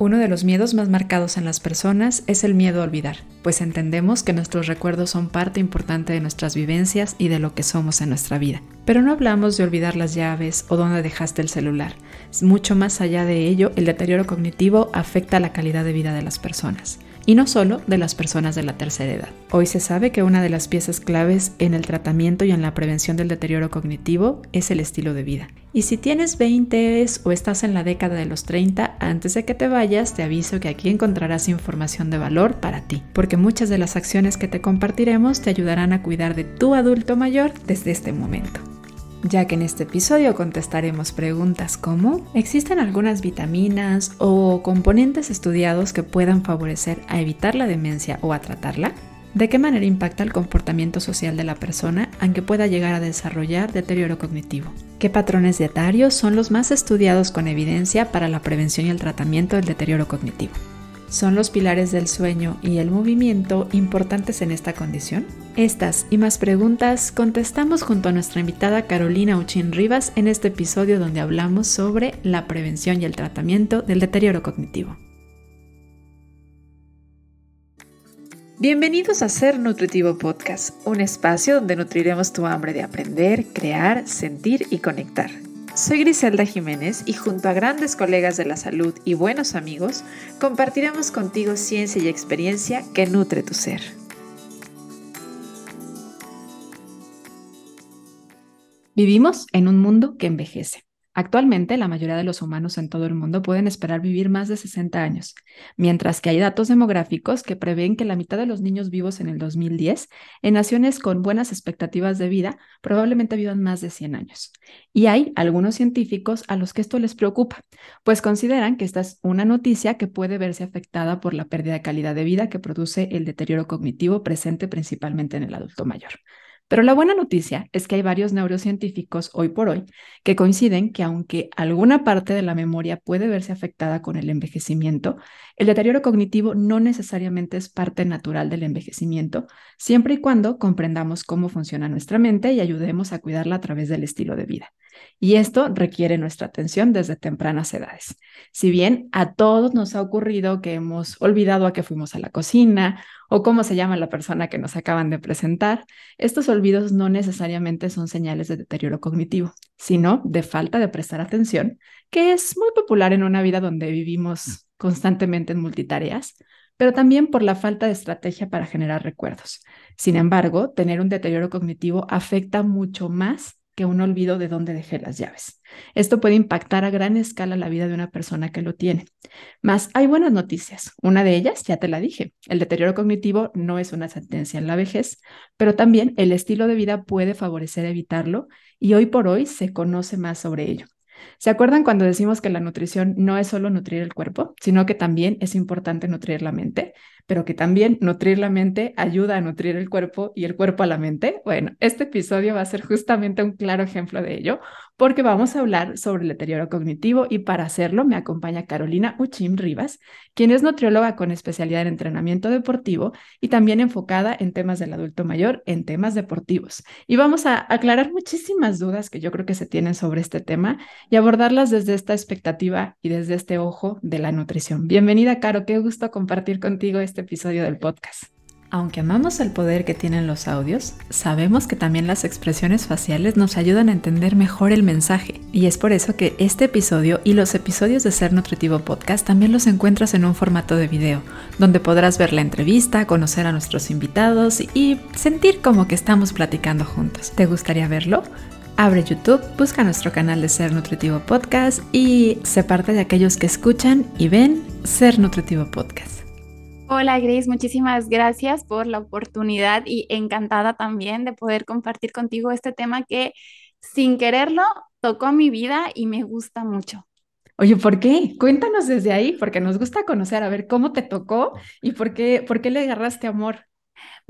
Uno de los miedos más marcados en las personas es el miedo a olvidar, pues entendemos que nuestros recuerdos son parte importante de nuestras vivencias y de lo que somos en nuestra vida. Pero no hablamos de olvidar las llaves o dónde dejaste el celular. Mucho más allá de ello, el deterioro cognitivo afecta la calidad de vida de las personas y no solo de las personas de la tercera edad. Hoy se sabe que una de las piezas claves en el tratamiento y en la prevención del deterioro cognitivo es el estilo de vida. Y si tienes 20 o estás en la década de los 30, antes de que te vayas, te aviso que aquí encontrarás información de valor para ti, porque muchas de las acciones que te compartiremos te ayudarán a cuidar de tu adulto mayor desde este momento ya que en este episodio contestaremos preguntas como ¿existen algunas vitaminas o componentes estudiados que puedan favorecer a evitar la demencia o a tratarla? ¿De qué manera impacta el comportamiento social de la persona aunque pueda llegar a desarrollar deterioro cognitivo? ¿Qué patrones dietarios son los más estudiados con evidencia para la prevención y el tratamiento del deterioro cognitivo? ¿Son los pilares del sueño y el movimiento importantes en esta condición? Estas y más preguntas contestamos junto a nuestra invitada Carolina Uchín Rivas en este episodio donde hablamos sobre la prevención y el tratamiento del deterioro cognitivo. Bienvenidos a Ser Nutritivo Podcast, un espacio donde nutriremos tu hambre de aprender, crear, sentir y conectar. Soy Griselda Jiménez y junto a grandes colegas de la salud y buenos amigos, compartiremos contigo ciencia y experiencia que nutre tu ser. Vivimos en un mundo que envejece. Actualmente, la mayoría de los humanos en todo el mundo pueden esperar vivir más de 60 años, mientras que hay datos demográficos que prevén que la mitad de los niños vivos en el 2010, en naciones con buenas expectativas de vida, probablemente vivan más de 100 años. Y hay algunos científicos a los que esto les preocupa, pues consideran que esta es una noticia que puede verse afectada por la pérdida de calidad de vida que produce el deterioro cognitivo presente principalmente en el adulto mayor. Pero la buena noticia es que hay varios neurocientíficos hoy por hoy que coinciden que aunque alguna parte de la memoria puede verse afectada con el envejecimiento, el deterioro cognitivo no necesariamente es parte natural del envejecimiento, siempre y cuando comprendamos cómo funciona nuestra mente y ayudemos a cuidarla a través del estilo de vida. Y esto requiere nuestra atención desde tempranas edades. Si bien a todos nos ha ocurrido que hemos olvidado a que fuimos a la cocina o cómo se llama la persona que nos acaban de presentar, estos olvidos no necesariamente son señales de deterioro cognitivo, sino de falta de prestar atención, que es muy popular en una vida donde vivimos constantemente en multitareas, pero también por la falta de estrategia para generar recuerdos. Sin embargo, tener un deterioro cognitivo afecta mucho más un olvido de dónde dejé las llaves. Esto puede impactar a gran escala la vida de una persona que lo tiene. Más hay buenas noticias. Una de ellas, ya te la dije, el deterioro cognitivo no es una sentencia en la vejez, pero también el estilo de vida puede favorecer evitarlo y hoy por hoy se conoce más sobre ello. ¿Se acuerdan cuando decimos que la nutrición no es solo nutrir el cuerpo, sino que también es importante nutrir la mente? pero que también nutrir la mente ayuda a nutrir el cuerpo y el cuerpo a la mente. Bueno, este episodio va a ser justamente un claro ejemplo de ello, porque vamos a hablar sobre el deterioro cognitivo y para hacerlo me acompaña Carolina Uchim Rivas, quien es nutrióloga con especialidad en entrenamiento deportivo y también enfocada en temas del adulto mayor, en temas deportivos. Y vamos a aclarar muchísimas dudas que yo creo que se tienen sobre este tema y abordarlas desde esta expectativa y desde este ojo de la nutrición. Bienvenida, Caro, qué gusto compartir contigo este episodio del podcast. Aunque amamos el poder que tienen los audios, sabemos que también las expresiones faciales nos ayudan a entender mejor el mensaje. Y es por eso que este episodio y los episodios de Ser Nutritivo Podcast también los encuentras en un formato de video, donde podrás ver la entrevista, conocer a nuestros invitados y sentir como que estamos platicando juntos. ¿Te gustaría verlo? Abre YouTube, busca nuestro canal de Ser Nutritivo Podcast y sé parte de aquellos que escuchan y ven Ser Nutritivo Podcast. Hola Gris, muchísimas gracias por la oportunidad y encantada también de poder compartir contigo este tema que sin quererlo tocó mi vida y me gusta mucho. Oye, ¿por qué? Cuéntanos desde ahí, porque nos gusta conocer, a ver cómo te tocó y por qué, por qué le agarraste amor.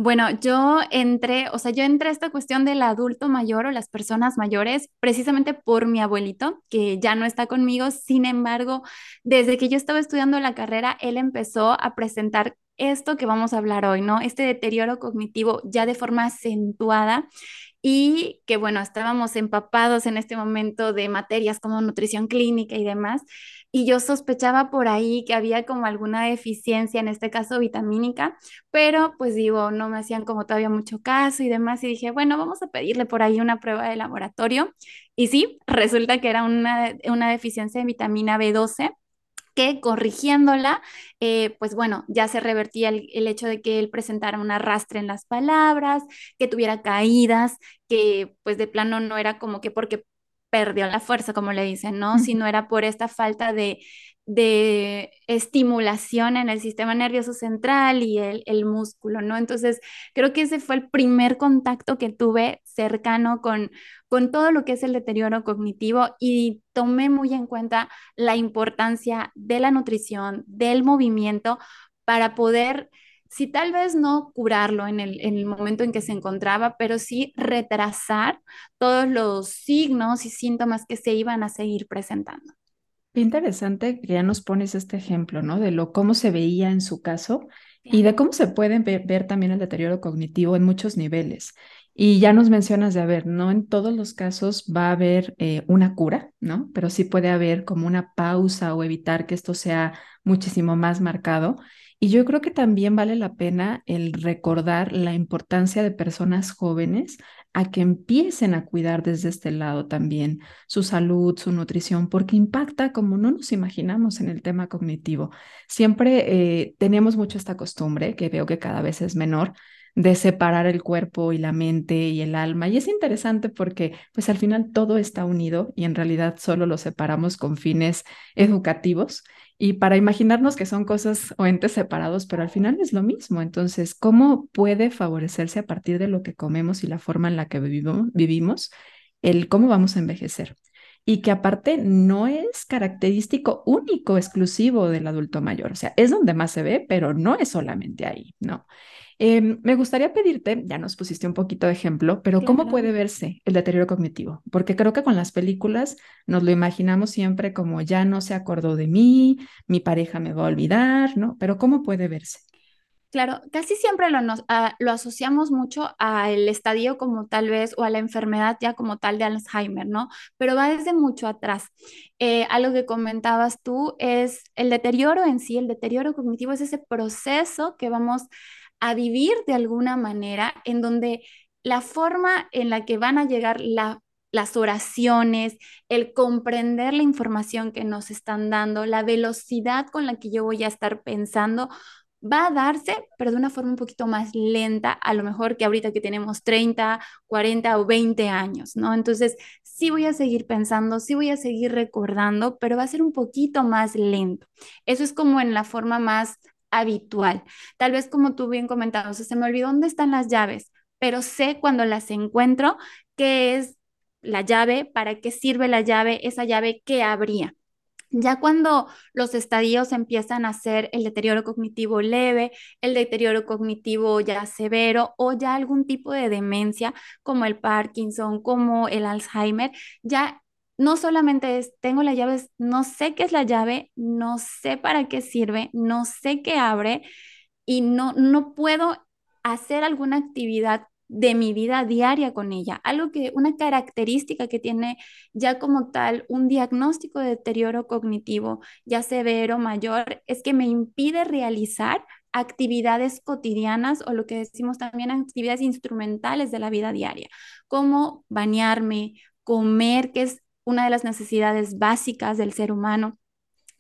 Bueno, yo entré, o sea, yo entré a esta cuestión del adulto mayor o las personas mayores precisamente por mi abuelito, que ya no está conmigo. Sin embargo, desde que yo estaba estudiando la carrera, él empezó a presentar esto que vamos a hablar hoy, ¿no? Este deterioro cognitivo ya de forma acentuada y que bueno, estábamos empapados en este momento de materias como nutrición clínica y demás, y yo sospechaba por ahí que había como alguna deficiencia, en este caso vitamínica, pero pues digo, no me hacían como todavía mucho caso y demás, y dije, bueno, vamos a pedirle por ahí una prueba de laboratorio, y sí, resulta que era una, una deficiencia de vitamina B12 que corrigiéndola, eh, pues bueno, ya se revertía el, el, hecho de que él presentara un arrastre en las palabras, que tuviera caídas, que pues de plano no era como que porque perdió la fuerza, como le dicen, ¿no? Sino era por esta falta de, de estimulación en el sistema nervioso central y el, el, músculo, ¿no? Entonces, creo que ese fue el primer contacto que tuve cercano con, con todo lo que es el deterioro cognitivo y tomé muy en cuenta la importancia de la nutrición, del movimiento, para poder, si tal vez no curarlo en el, en el momento en que se encontraba, pero sí retrasar todos los signos y síntomas que se iban a seguir presentando. Qué interesante que ya nos pones este ejemplo, ¿no? De lo cómo se veía en su caso y de cómo se puede ver, ver, también el deterioro cognitivo en muchos niveles. Y ya nos mencionas de, a ver, no en todos los casos va a haber eh, una cura, ¿no? Pero sí puede haber como una pausa o evitar que esto sea muchísimo más marcado. Y yo creo que también vale la pena el recordar la importancia de personas jóvenes a que empiecen a cuidar desde este lado también su salud, su nutrición, porque impacta como no nos imaginamos en el tema cognitivo. Siempre eh, tenemos mucho esta costumbre, que veo que cada vez es menor, de separar el cuerpo y la mente y el alma. Y es interesante porque pues al final todo está unido y en realidad solo lo separamos con fines educativos y para imaginarnos que son cosas o entes separados, pero al final es lo mismo. Entonces, ¿cómo puede favorecerse a partir de lo que comemos y la forma en la que vivimos, el cómo vamos a envejecer? Y que aparte no es característico único, exclusivo del adulto mayor. O sea, es donde más se ve, pero no es solamente ahí, ¿no? Eh, me gustaría pedirte, ya nos pusiste un poquito de ejemplo, pero claro. ¿cómo puede verse el deterioro cognitivo? Porque creo que con las películas nos lo imaginamos siempre como ya no se acordó de mí, mi pareja me va a olvidar, ¿no? Pero ¿cómo puede verse? Claro, casi siempre lo, nos, uh, lo asociamos mucho al estadio como tal vez o a la enfermedad ya como tal de Alzheimer, ¿no? Pero va desde mucho atrás. Eh, algo que comentabas tú es el deterioro en sí, el deterioro cognitivo es ese proceso que vamos a vivir de alguna manera en donde la forma en la que van a llegar la, las oraciones, el comprender la información que nos están dando, la velocidad con la que yo voy a estar pensando, va a darse, pero de una forma un poquito más lenta, a lo mejor que ahorita que tenemos 30, 40 o 20 años, ¿no? Entonces, sí voy a seguir pensando, sí voy a seguir recordando, pero va a ser un poquito más lento. Eso es como en la forma más habitual. Tal vez como tú bien comentabas, se me olvidó dónde están las llaves, pero sé cuando las encuentro qué es la llave, para qué sirve la llave, esa llave que habría. Ya cuando los estadios empiezan a ser el deterioro cognitivo leve, el deterioro cognitivo ya severo o ya algún tipo de demencia como el Parkinson, como el Alzheimer, ya no solamente es, tengo la llave, no sé qué es la llave, no sé para qué sirve, no sé qué abre y no, no puedo hacer alguna actividad de mi vida diaria con ella. Algo que, una característica que tiene ya como tal un diagnóstico de deterioro cognitivo, ya severo, mayor, es que me impide realizar actividades cotidianas o lo que decimos también actividades instrumentales de la vida diaria, como bañarme, comer, que es una de las necesidades básicas del ser humano.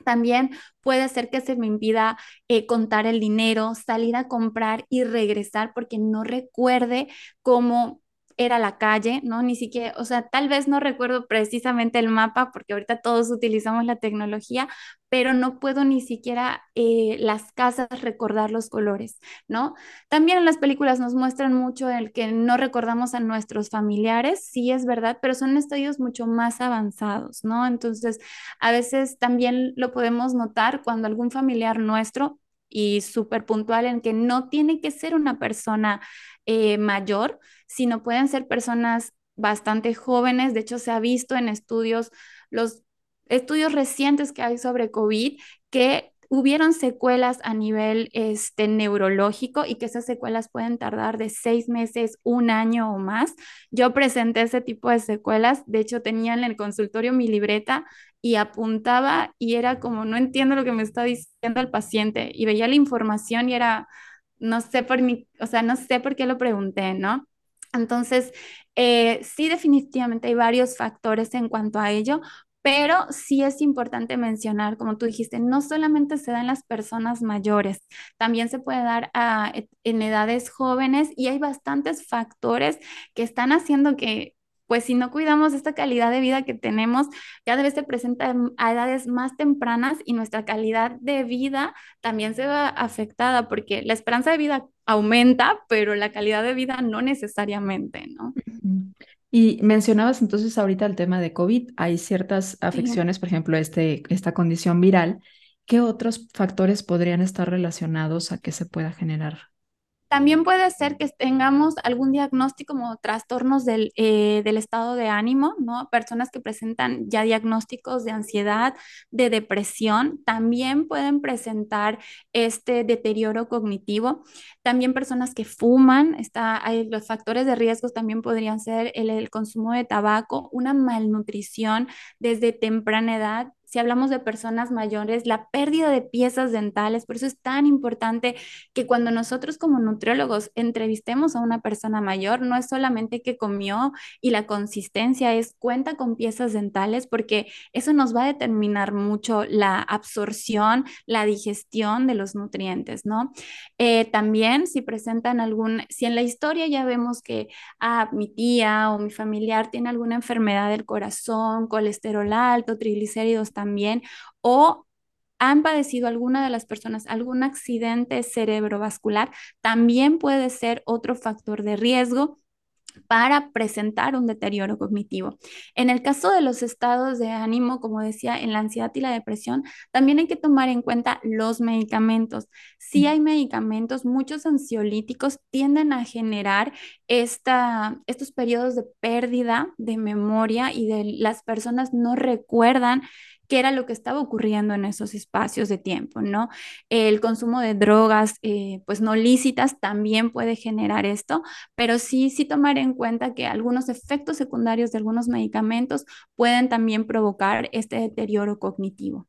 También puede ser que se me impida eh, contar el dinero, salir a comprar y regresar porque no recuerde cómo era la calle, ¿no? Ni siquiera, o sea, tal vez no recuerdo precisamente el mapa porque ahorita todos utilizamos la tecnología, pero no puedo ni siquiera eh, las casas recordar los colores, ¿no? También en las películas nos muestran mucho el que no recordamos a nuestros familiares, sí es verdad, pero son estadios mucho más avanzados, ¿no? Entonces, a veces también lo podemos notar cuando algún familiar nuestro y súper puntual en que no tiene que ser una persona eh, mayor, sino pueden ser personas bastante jóvenes. De hecho, se ha visto en estudios, los estudios recientes que hay sobre COVID, que hubieron secuelas a nivel este, neurológico y que esas secuelas pueden tardar de seis meses, un año o más. Yo presenté ese tipo de secuelas, de hecho tenía en el consultorio mi libreta y apuntaba y era como, no entiendo lo que me está diciendo el paciente y veía la información y era, no sé por mi, o sea, no sé por qué lo pregunté, ¿no? Entonces, eh, sí, definitivamente hay varios factores en cuanto a ello, pero sí es importante mencionar, como tú dijiste, no solamente se da en las personas mayores, también se puede dar en edades jóvenes y hay bastantes factores que están haciendo que pues si no cuidamos esta calidad de vida que tenemos, cada vez se presenta a edades más tempranas y nuestra calidad de vida también se va afectada porque la esperanza de vida aumenta, pero la calidad de vida no necesariamente, ¿no? Y mencionabas entonces ahorita el tema de COVID, hay ciertas afecciones, por ejemplo, este, esta condición viral. ¿Qué otros factores podrían estar relacionados a que se pueda generar también puede ser que tengamos algún diagnóstico como trastornos del, eh, del, estado de ánimo, ¿no? Personas que presentan ya diagnósticos de ansiedad, de depresión, también pueden presentar este deterioro cognitivo. También personas que fuman, está, hay, los factores de riesgo también podrían ser el, el consumo de tabaco, una malnutrición desde temprana edad, si hablamos de personas mayores, la pérdida de piezas dentales. Por eso es tan importante que cuando nosotros como nutriólogos entrevistemos a una persona mayor, no es solamente que comió y la consistencia es cuenta con piezas dentales, porque eso nos va a determinar mucho la absorción, la digestión de los nutrientes, ¿no? Eh, también si presentan algún, si en la historia ya vemos que ah, mi tía o mi familiar tiene alguna enfermedad del corazón, colesterol alto, triglicéridos también, o han padecido alguna de las personas algún accidente cerebrovascular, también puede ser otro factor de riesgo para presentar un deterioro cognitivo. En el caso de los estados de ánimo, como decía, en la ansiedad y la depresión, también hay que tomar en cuenta los medicamentos. Si hay medicamentos, muchos ansiolíticos tienden a generar esta, estos periodos de pérdida de memoria y de las personas no recuerdan qué era lo que estaba ocurriendo en esos espacios de tiempo, ¿no? El consumo de drogas, eh, pues no lícitas, también puede generar esto, pero sí, sí tomar en cuenta que algunos efectos secundarios de algunos medicamentos pueden también provocar este deterioro cognitivo.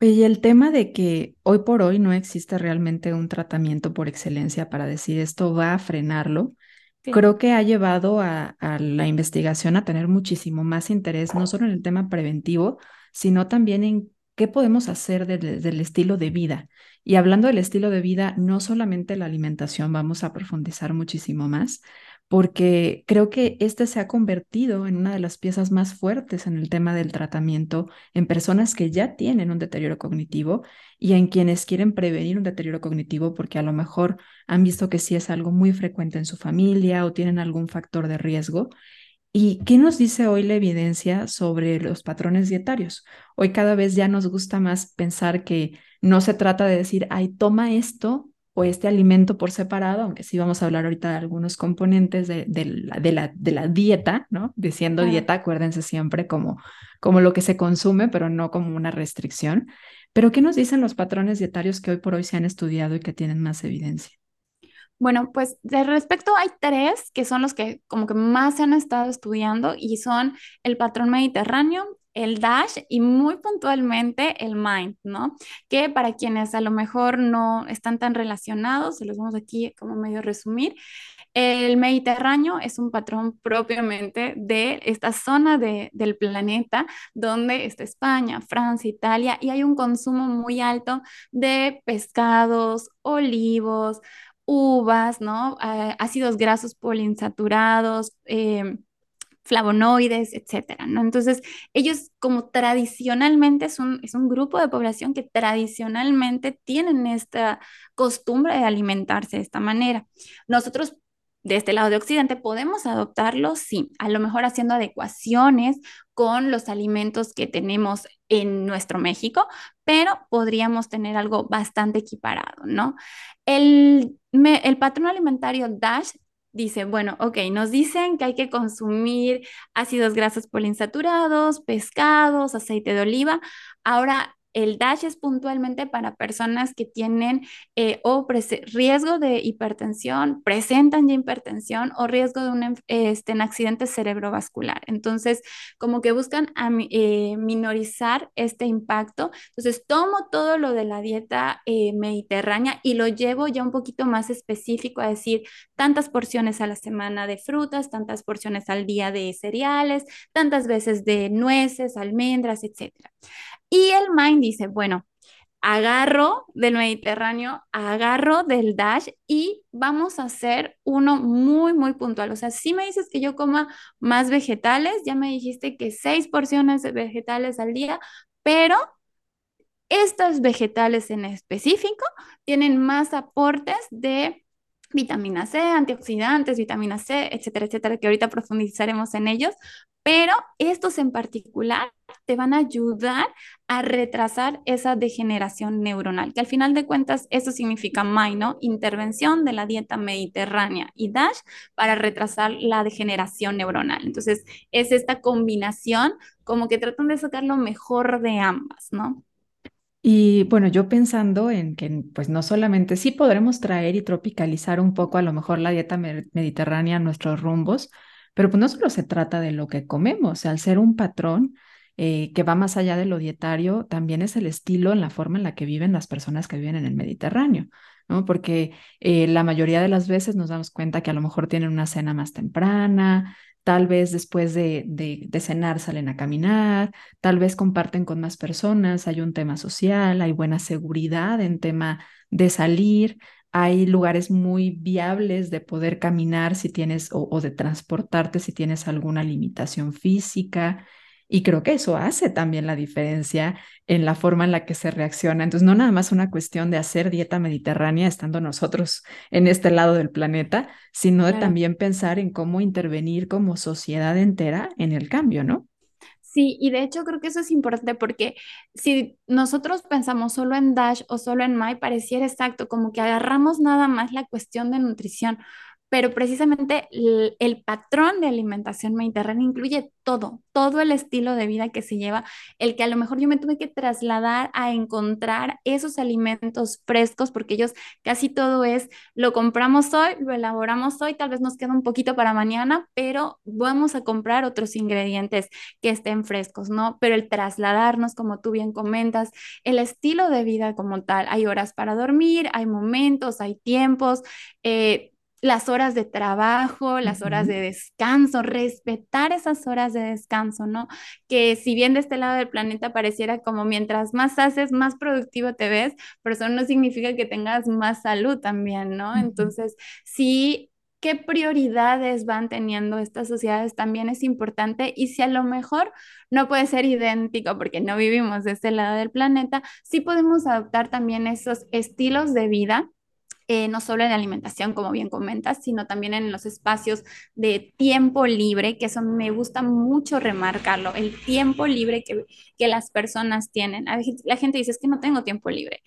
Y el tema de que hoy por hoy no existe realmente un tratamiento por excelencia para decir esto va a frenarlo, creo que ha llevado a, a, la investigación a tener muchísimo más interés, no solo en el tema preventivo, sino también en qué podemos hacer del estilo de vida. Y hablando del estilo de vida, no solamente la alimentación, vamos a profundizar muchísimo más, porque creo que este se ha convertido en una de las piezas más fuertes en el tema del tratamiento en personas que ya tienen un deterioro cognitivo y en quienes quieren prevenir un deterioro cognitivo porque a lo mejor han visto que sí es algo muy frecuente en su familia o tienen algún factor de riesgo ¿Y qué nos dice hoy la evidencia sobre los patrones dietarios? Hoy cada vez ya nos gusta más pensar que no se trata de decir, ay, toma esto o este alimento por separado, aunque sí vamos a hablar ahorita de algunos componentes de, la, de, la, de la, dieta, ¿no? Diciendo dieta, acuérdense siempre como, como lo que se consume, pero no como una restricción. Pero ¿qué nos dicen los patrones dietarios que hoy por hoy se han estudiado y que tienen más evidencia? Bueno, pues de respecto hay tres que son los que como que más se han estado estudiando y son el patrón mediterráneo, el DASH y muy puntualmente el MIND, ¿no? Que para quienes a lo mejor no están tan relacionados, se los vamos aquí como medio resumir, el Mediterráneo es un patrón propiamente de esta zona de, del planeta donde está España, Francia, Italia y hay un consumo muy alto de pescados, olivos, uvas, ¿no? Ah, ácidos grasos poliinsaturados, em, flavonoides, etcétera, ¿no? Entonces, ellos como tradicionalmente es un, es un grupo de población que tradicionalmente tienen esta costumbre de alimentarse de esta manera. Nosotros de este lado de Occidente, ¿podemos adoptarlo? Sí, a lo mejor haciendo adecuaciones con los alimentos que tenemos en nuestro México, pero podríamos tener algo bastante equiparado, ¿no? El, el patrón alimentario DASH dice, bueno, ok, nos dicen que hay que consumir ácidos grasos poliinsaturados, pescados, aceite de oliva. Ahora, El DASH es puntualmente para personas que tienen eh, o riesgo de hipertensión, presentan ya hipertensión o riesgo de un este, accidente cerebrovascular. Entonces, como que buscan eh, minorizar este impacto. Entonces, tomo todo lo de la dieta eh, mediterránea y lo llevo ya un poquito más específico a decir tantas porciones a la semana de frutas, tantas porciones al día de cereales, tantas veces de nueces, almendras, etc. Y el Mind dice, bueno, agarro del Mediterráneo, agarro del Dash y vamos a hacer uno muy, muy puntual. O sea, si me dices que yo coma más vegetales, ya me dijiste que seis porciones de vegetales al día, pero estos vegetales en específico tienen más aportes de vitamina C, antioxidantes, vitamina C, etcétera, etcétera, que ahorita profundizaremos en ellos, pero estos en particular te van a ayudar a retrasar esa degeneración neuronal, que al final de cuentas eso significa MAI, ¿no? Intervención de la dieta mediterránea y DASH para retrasar la degeneración neuronal. Entonces, es esta combinación como que tratan de sacar lo mejor de ambas, ¿no? Y bueno, yo pensando en que pues no solamente sí podremos traer y tropicalizar un poco a lo mejor la dieta mediterránea a nuestros rumbos, pero pues no solo se trata de lo que comemos, al ser un patrón eh, que va más allá de lo dietario, también es el estilo en la forma en la que viven las personas que viven en el Mediterráneo, ¿no? Porque eh, la mayoría de las veces nos damos cuenta que a lo mejor tienen una cena más temprana, tal vez después de, de, cenar salen a caminar, tal vez comparten con más personas, hay un tema social, hay buena seguridad en tema de salir, hay lugares muy viables de poder caminar si tienes o, de transportarte si tienes alguna limitación física. Y creo que eso hace también la diferencia en la forma en la que se reacciona. Entonces, no nada más una cuestión de hacer dieta mediterránea estando nosotros en este lado del planeta, sino de también pensar en cómo intervenir como sociedad entera en el cambio, ¿no? Sí, y de hecho creo que eso es importante porque si nosotros pensamos solo en Dash o solo en My, pareciera exacto, como que agarramos nada más la cuestión de nutrición, pero precisamente el, patrón de alimentación mediterránea incluye todo, todo el estilo de vida que se lleva, el que a lo mejor yo me tuve que trasladar a encontrar esos alimentos frescos, porque ellos casi todo es, lo compramos hoy, lo elaboramos hoy, tal vez nos queda un poquito para mañana, pero vamos a comprar otros ingredientes que estén frescos, ¿no? Pero el trasladarnos, como tú bien comentas, el estilo de vida como tal, hay horas para dormir, hay momentos, hay tiempos. Eh, las horas de trabajo, las horas de descanso, respetar esas horas de descanso, ¿no? Que si bien de este lado del planeta pareciera como mientras más haces, más productivo te ves, pero eso no significa que tengas más salud también, ¿no? Entonces, sí, qué prioridades van teniendo estas sociedades también es importante y si a lo mejor no puede ser idéntico porque no vivimos de este lado del planeta, sí podemos adoptar también esos estilos de vida eh, no solo en la alimentación, como bien comentas, sino también en los espacios de tiempo libre, que eso me gusta mucho remarcarlo, el tiempo libre que, que las personas tienen. La gente dice, es que no tengo tiempo libre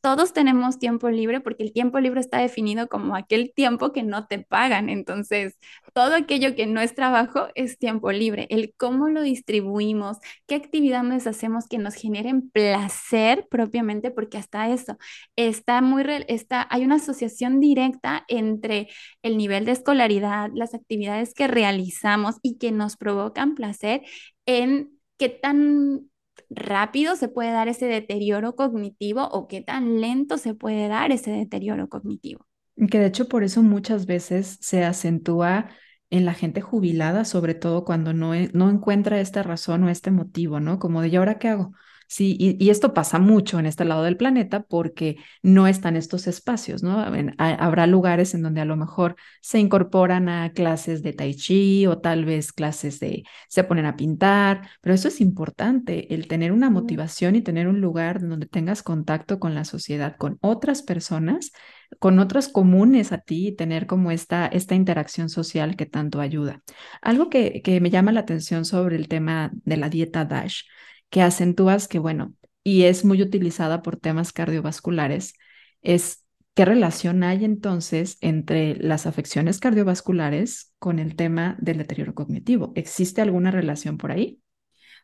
todos tenemos tiempo libre porque el tiempo libre está definido como aquel tiempo que no te pagan. Entonces, todo aquello que no es trabajo es tiempo libre. El cómo lo distribuimos, qué actividades hacemos que nos generen placer propiamente, porque hasta eso está muy, está, hay una asociación directa entre el nivel de escolaridad, las actividades que realizamos y que nos provocan placer en qué tan rápido se puede dar ese deterioro cognitivo o qué tan lento se puede dar ese deterioro cognitivo. Que de hecho por eso muchas veces se acentúa en la gente jubilada, sobre todo cuando no, e, no encuentra esta razón o este motivo, ¿no? Como de, ¿y ahora qué hago? Sí, y, esto pasa mucho en este lado del planeta porque no están estos espacios, ¿no? habrá lugares en donde a lo mejor se incorporan a clases de tai chi o tal vez clases de, se ponen a pintar, pero eso es importante, el tener una motivación y tener un lugar donde tengas contacto con la sociedad, con otras personas, con otros comunes a ti y tener como esta, esta interacción social que tanto ayuda. Algo que, que me llama la atención sobre el tema de la dieta DASH que acentúas que, bueno, y es muy utilizada por temas cardiovasculares, es qué relación hay entonces entre las afecciones cardiovasculares con el tema del deterioro cognitivo. ¿Existe alguna relación por ahí?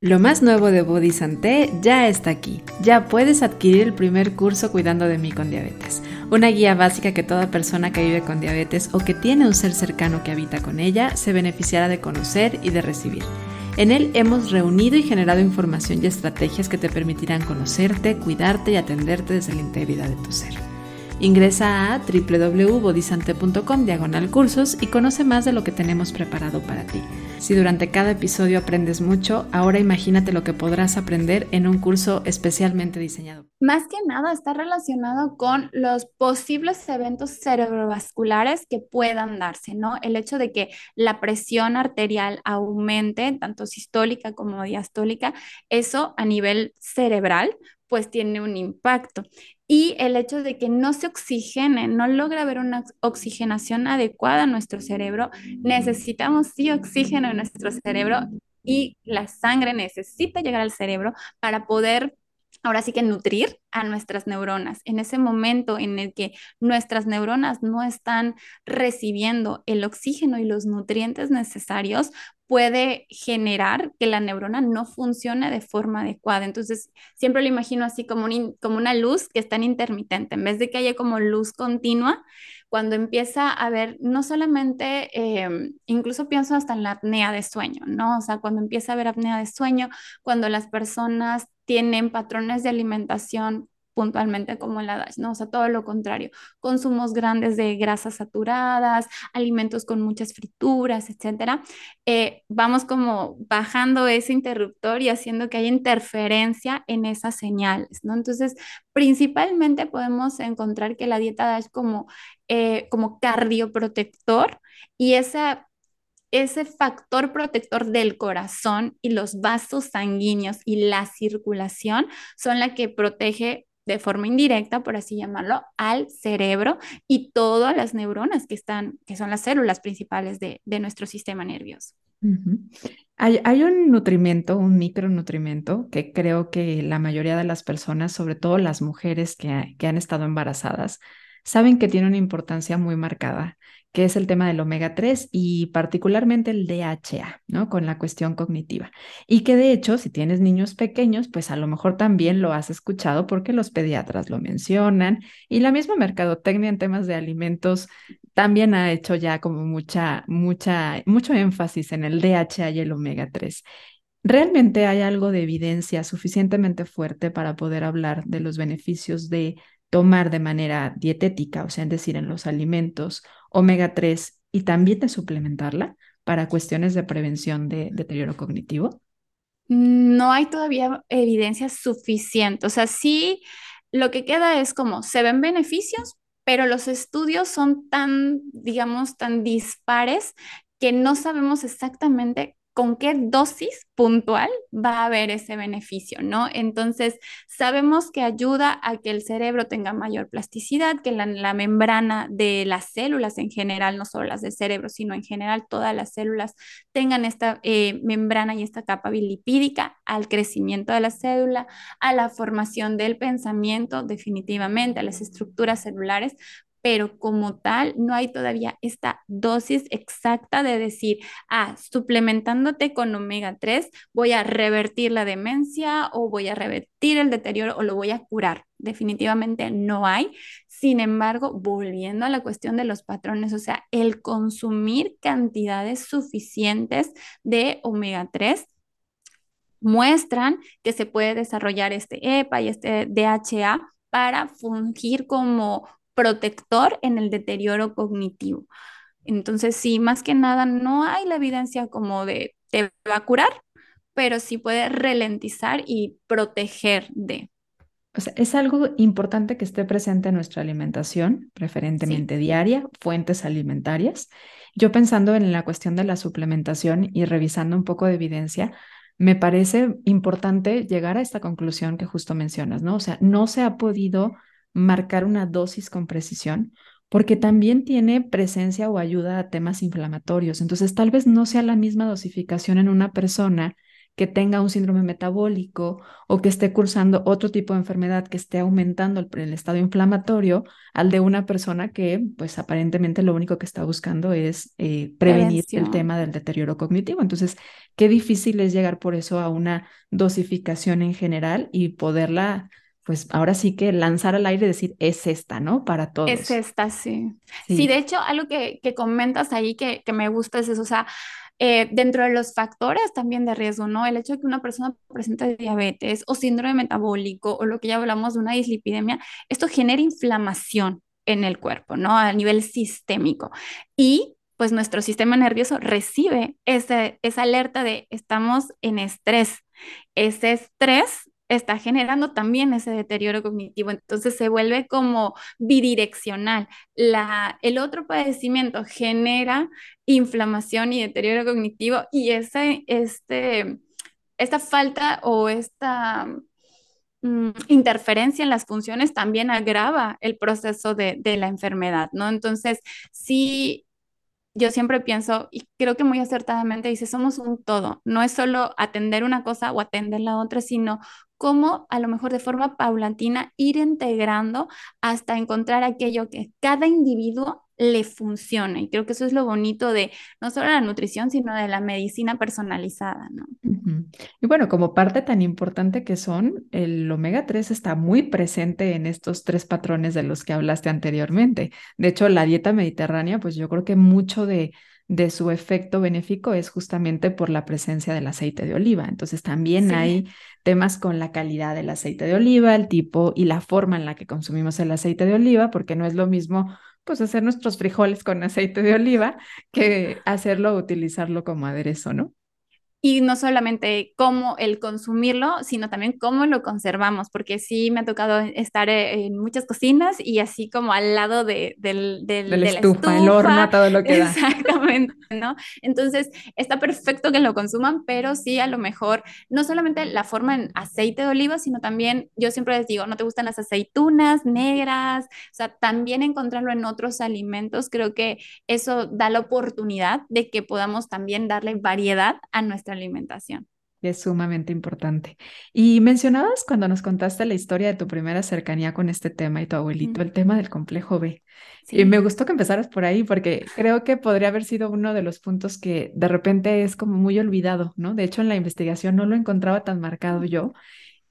Lo más nuevo de Body Santé ya está aquí. Ya puedes adquirir el primer curso Cuidando de mí con diabetes, una guía básica que toda persona que vive con diabetes o que tiene un ser cercano que habita con ella se beneficiará de conocer y de recibir. En él hemos reunido y generado información y estrategias que te permitirán conocerte, cuidarte y atenderte desde la integridad de tu ser. Ingresa a www.bodisante.com diagonal cursos y conoce más de lo que tenemos preparado para ti. Si durante cada episodio aprendes mucho, ahora imagínate lo que podrás aprender en un curso especialmente diseñado. Más que nada está relacionado con los posibles eventos cerebrovasculares que puedan darse, ¿no? El hecho de que la presión arterial aumente, tanto sistólica como diastólica, eso a nivel cerebral pues tiene un impacto y el hecho de que no se oxigene, no logra haber una oxigenación adecuada en nuestro cerebro, necesitamos sí oxígeno en nuestro cerebro y la sangre necesita llegar al cerebro para poder ahora sí que nutrir a nuestras neuronas. En ese momento en el que nuestras neuronas no están recibiendo el oxígeno y los nutrientes necesarios, puede generar que la neurona no funcione de forma adecuada. Entonces, siempre lo imagino así como, como una luz que es tan intermitente. En vez de que haya como luz continua, cuando empieza a haber, no solamente, em, incluso pienso hasta en la apnea de sueño, ¿no? O sea, cuando empieza a haber apnea de sueño, cuando las personas tienen patrones de alimentación puntualmente como en la DASH, ¿no? O sea, todo lo contrario, consumos grandes de grasas saturadas, alimentos con muchas frituras, etcétera, eh, vamos como bajando ese interruptor y haciendo que haya interferencia en esas señales, ¿no? Entonces, principalmente podemos encontrar que la dieta DASH como, eh, como cardioprotector y esa ese factor protector del corazón y los vasos sanguíneos y la circulación son la que protege de forma indirecta, por así llamarlo, al cerebro y todas las neuronas que están, que son las células principales de, nuestro sistema nervioso. hay, un nutrimento, un micronutrimento, que creo que la mayoría de las personas, sobre todo las mujeres que han estado embarazadas, saben que tiene una importancia muy marcada que es el tema del omega 3 y particularmente el DHA, ¿no? Con la cuestión cognitiva. Y que de hecho, si tienes niños pequeños, pues a lo mejor también lo has escuchado porque los pediatras lo mencionan y la misma mercadotecnia en temas de alimentos también ha hecho ya como mucha, mucha, mucho énfasis en el DHA y el omega 3. ¿Realmente hay algo de evidencia suficientemente fuerte para poder hablar de los beneficios de tomar de manera dietética, o sea, es decir, en los alimentos, omega 3 y también de suplementarla para cuestiones de prevención de deterioro cognitivo? No hay todavía evidencia suficiente. O sea, sí, lo que queda es como, se ven beneficios, pero los estudios son tan, digamos, tan dispares que no sabemos exactamente con qué dosis puntual va a haber ese beneficio, ¿no? Entonces, sabemos que ayuda a que el cerebro tenga mayor plasticidad, que la, membrana de las células en general, no solo las del cerebro, sino en general todas las células tengan esta eh, membrana y esta capa bilipídica al crecimiento de la célula, a la formación del pensamiento, definitivamente, a las estructuras celulares, pero como tal no hay todavía esta dosis exacta de decir, ah, suplementándote con omega 3 voy a revertir la demencia o voy a revertir el deterioro o lo voy a curar. Definitivamente no hay. Sin embargo, volviendo a la cuestión de los patrones, o sea, el consumir cantidades suficientes de omega 3 muestran que se puede desarrollar este EPA y este DHA para fungir como protector en el deterioro cognitivo. Entonces, sí, más que nada, no hay la evidencia como de te va a curar, pero sí puede ralentizar y proteger de. O sea, es algo importante que esté presente en nuestra alimentación, preferentemente diaria, fuentes alimentarias. Yo pensando en la cuestión de la suplementación y revisando un poco de evidencia, me parece importante llegar a esta conclusión que justo mencionas, ¿no? O sea, no se ha podido marcar una dosis con precisión, porque también tiene presencia o ayuda a temas inflamatorios. Entonces, tal vez no sea la misma dosificación en una persona que tenga un síndrome metabólico o que esté cursando otro tipo de enfermedad que esté aumentando el, el estado inflamatorio al de una persona que pues aparentemente lo único que está buscando es eh, prevenir el tema del deterioro cognitivo. Entonces, qué difícil es llegar por eso a una dosificación en general y poderla pues ahora sí que lanzar al aire y decir, es esta, ¿no? Para todos. Es esta, sí. Sí, de hecho, algo que, que comentas ahí que, que, me gusta es eso, o sea, eh, dentro de los factores también de riesgo, ¿no? El hecho de que una persona presente diabetes o síndrome metabólico o lo que ya hablamos de una dislipidemia, esto genera inflamación en el cuerpo, ¿no? A nivel sistémico. Y pues nuestro sistema nervioso recibe ese, esa alerta de estamos en estrés. Ese estrés está generando también ese deterioro cognitivo. Entonces se vuelve como bidireccional. La, el otro padecimiento genera inflamación y deterioro cognitivo y ese, este, esta falta o esta mm, interferencia en las funciones también agrava el proceso de, de la enfermedad, ¿no? Entonces, sí yo siempre pienso, y creo que muy acertadamente dice, somos un todo, no es solo atender una cosa o atender la otra, sino cómo a lo mejor de forma paulatina ir integrando hasta encontrar aquello que cada individuo le funcione. Y creo que eso es lo bonito de no solo la nutrición, sino de la medicina personalizada, ¿no? Y bueno, como parte tan importante que son, el omega 3 está muy presente en estos tres patrones de los que hablaste anteriormente. De hecho, la dieta mediterránea, pues yo creo que mucho de de su efecto benéfico es justamente por la presencia del aceite de oliva. Entonces también hay temas con la calidad del aceite de oliva, el tipo y la forma en la que consumimos el aceite de oliva, porque no es lo mismo pues hacer nuestros frijoles con aceite de oliva que hacerlo, utilizarlo como aderezo, ¿no? Y no solamente cómo el consumirlo, sino también cómo lo conservamos, porque sí me ha tocado estar e, en muchas cocinas y así como al lado de, del, del, de la, estufa, el horno, todo lo que da. Exactamente, ¿no? Entonces, está perfecto que lo consuman, pero sí a lo mejor, no solamente la forma en aceite de oliva, sino también, yo siempre les digo, no te gustan las aceitunas negras, o sea, también encontrarlo en otros alimentos, creo que eso da la oportunidad de que podamos también darle variedad a nuestra alimentación. Es sumamente importante. Y mencionabas cuando nos contaste la historia de tu primera cercanía con este tema y tu abuelito, el tema del complejo B. Y me gustó que empezaras por ahí porque creo que podría haber sido uno de los puntos que de repente es como muy olvidado, ¿no? De hecho, en la investigación no lo encontraba tan marcado yo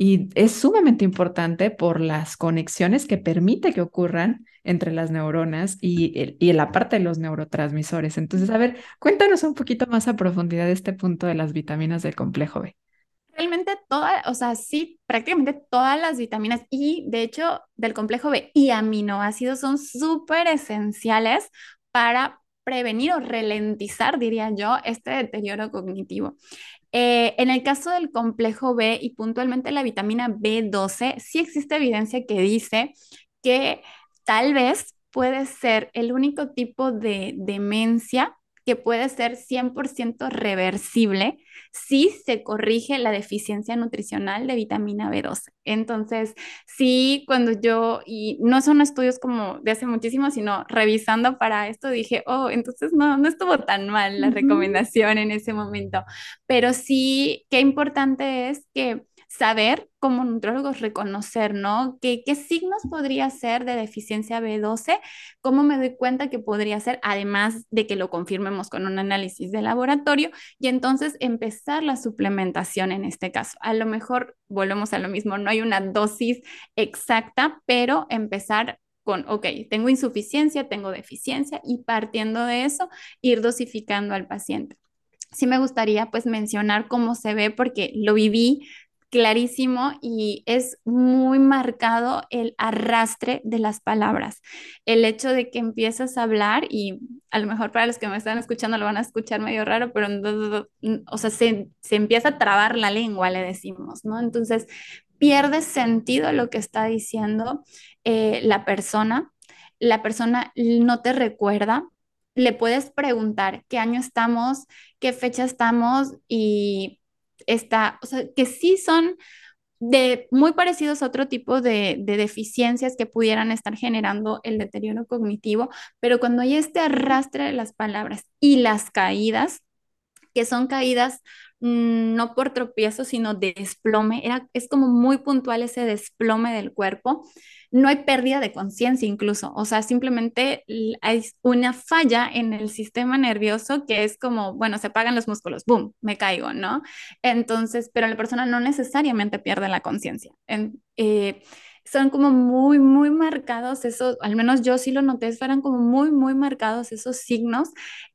y es sumamente importante por las conexiones que permite que ocurran entre las neuronas y, y la parte de los neurotransmisores. Entonces, a ver, cuéntanos un poquito más a profundidad de este punto de las vitaminas del complejo B. Realmente todas, o sea, sí, prácticamente todas las vitaminas y de hecho del complejo B y aminoácidos son súper esenciales para prevenir o ralentizar, diría yo, este deterioro cognitivo. Eh, en el caso del complejo B y puntualmente la vitamina B12, sí existe evidencia que dice que tal vez puede ser el único tipo de demencia que puede ser 100% reversible si se corrige la deficiencia nutricional de vitamina B12. Entonces, sí, cuando yo, y no son estudios como de hace muchísimo, sino revisando para esto, dije, oh, entonces no, no estuvo tan mal la recomendación en ese momento. Pero sí, qué importante es que saber como nutrólogos reconocer, ¿no? ¿Qué, ¿Qué, signos podría ser de deficiencia B12? ¿Cómo me doy cuenta que podría ser? Además de que lo confirmemos con un análisis de laboratorio y entonces empezar la suplementación en este caso. A lo mejor volvemos a lo mismo, no hay una dosis exacta, pero empezar con, ok, tengo insuficiencia, tengo deficiencia y partiendo de eso, ir dosificando al paciente. Sí me gustaría pues mencionar cómo se ve porque lo viví clarísimo y es muy marcado el arrastre de las palabras. El hecho de que empiezas a hablar y a lo mejor para los que me están escuchando lo van a escuchar medio raro, pero o sea, se, empieza a trabar la lengua, le decimos, ¿no? Entonces pierde sentido lo que está diciendo eh, la persona. La persona no te recuerda, le puedes preguntar qué año estamos, qué fecha estamos y está, o sea, que sí son de muy parecidos a otro tipo de, de, deficiencias que pudieran estar generando el deterioro cognitivo, pero cuando hay este arrastre de las palabras y las caídas, que son caídas no por tropiezo, sino de desplome. Era, es como muy puntual ese desplome del cuerpo. No hay pérdida de conciencia incluso, o sea, simplemente hay una falla en el sistema nervioso que es como, bueno, se apagan los músculos, boom, me caigo, ¿no? Entonces, pero la persona no necesariamente pierde la conciencia. Eh, son como muy, muy marcados esos, al menos yo sí lo noté, fueron como muy, muy marcados esos signos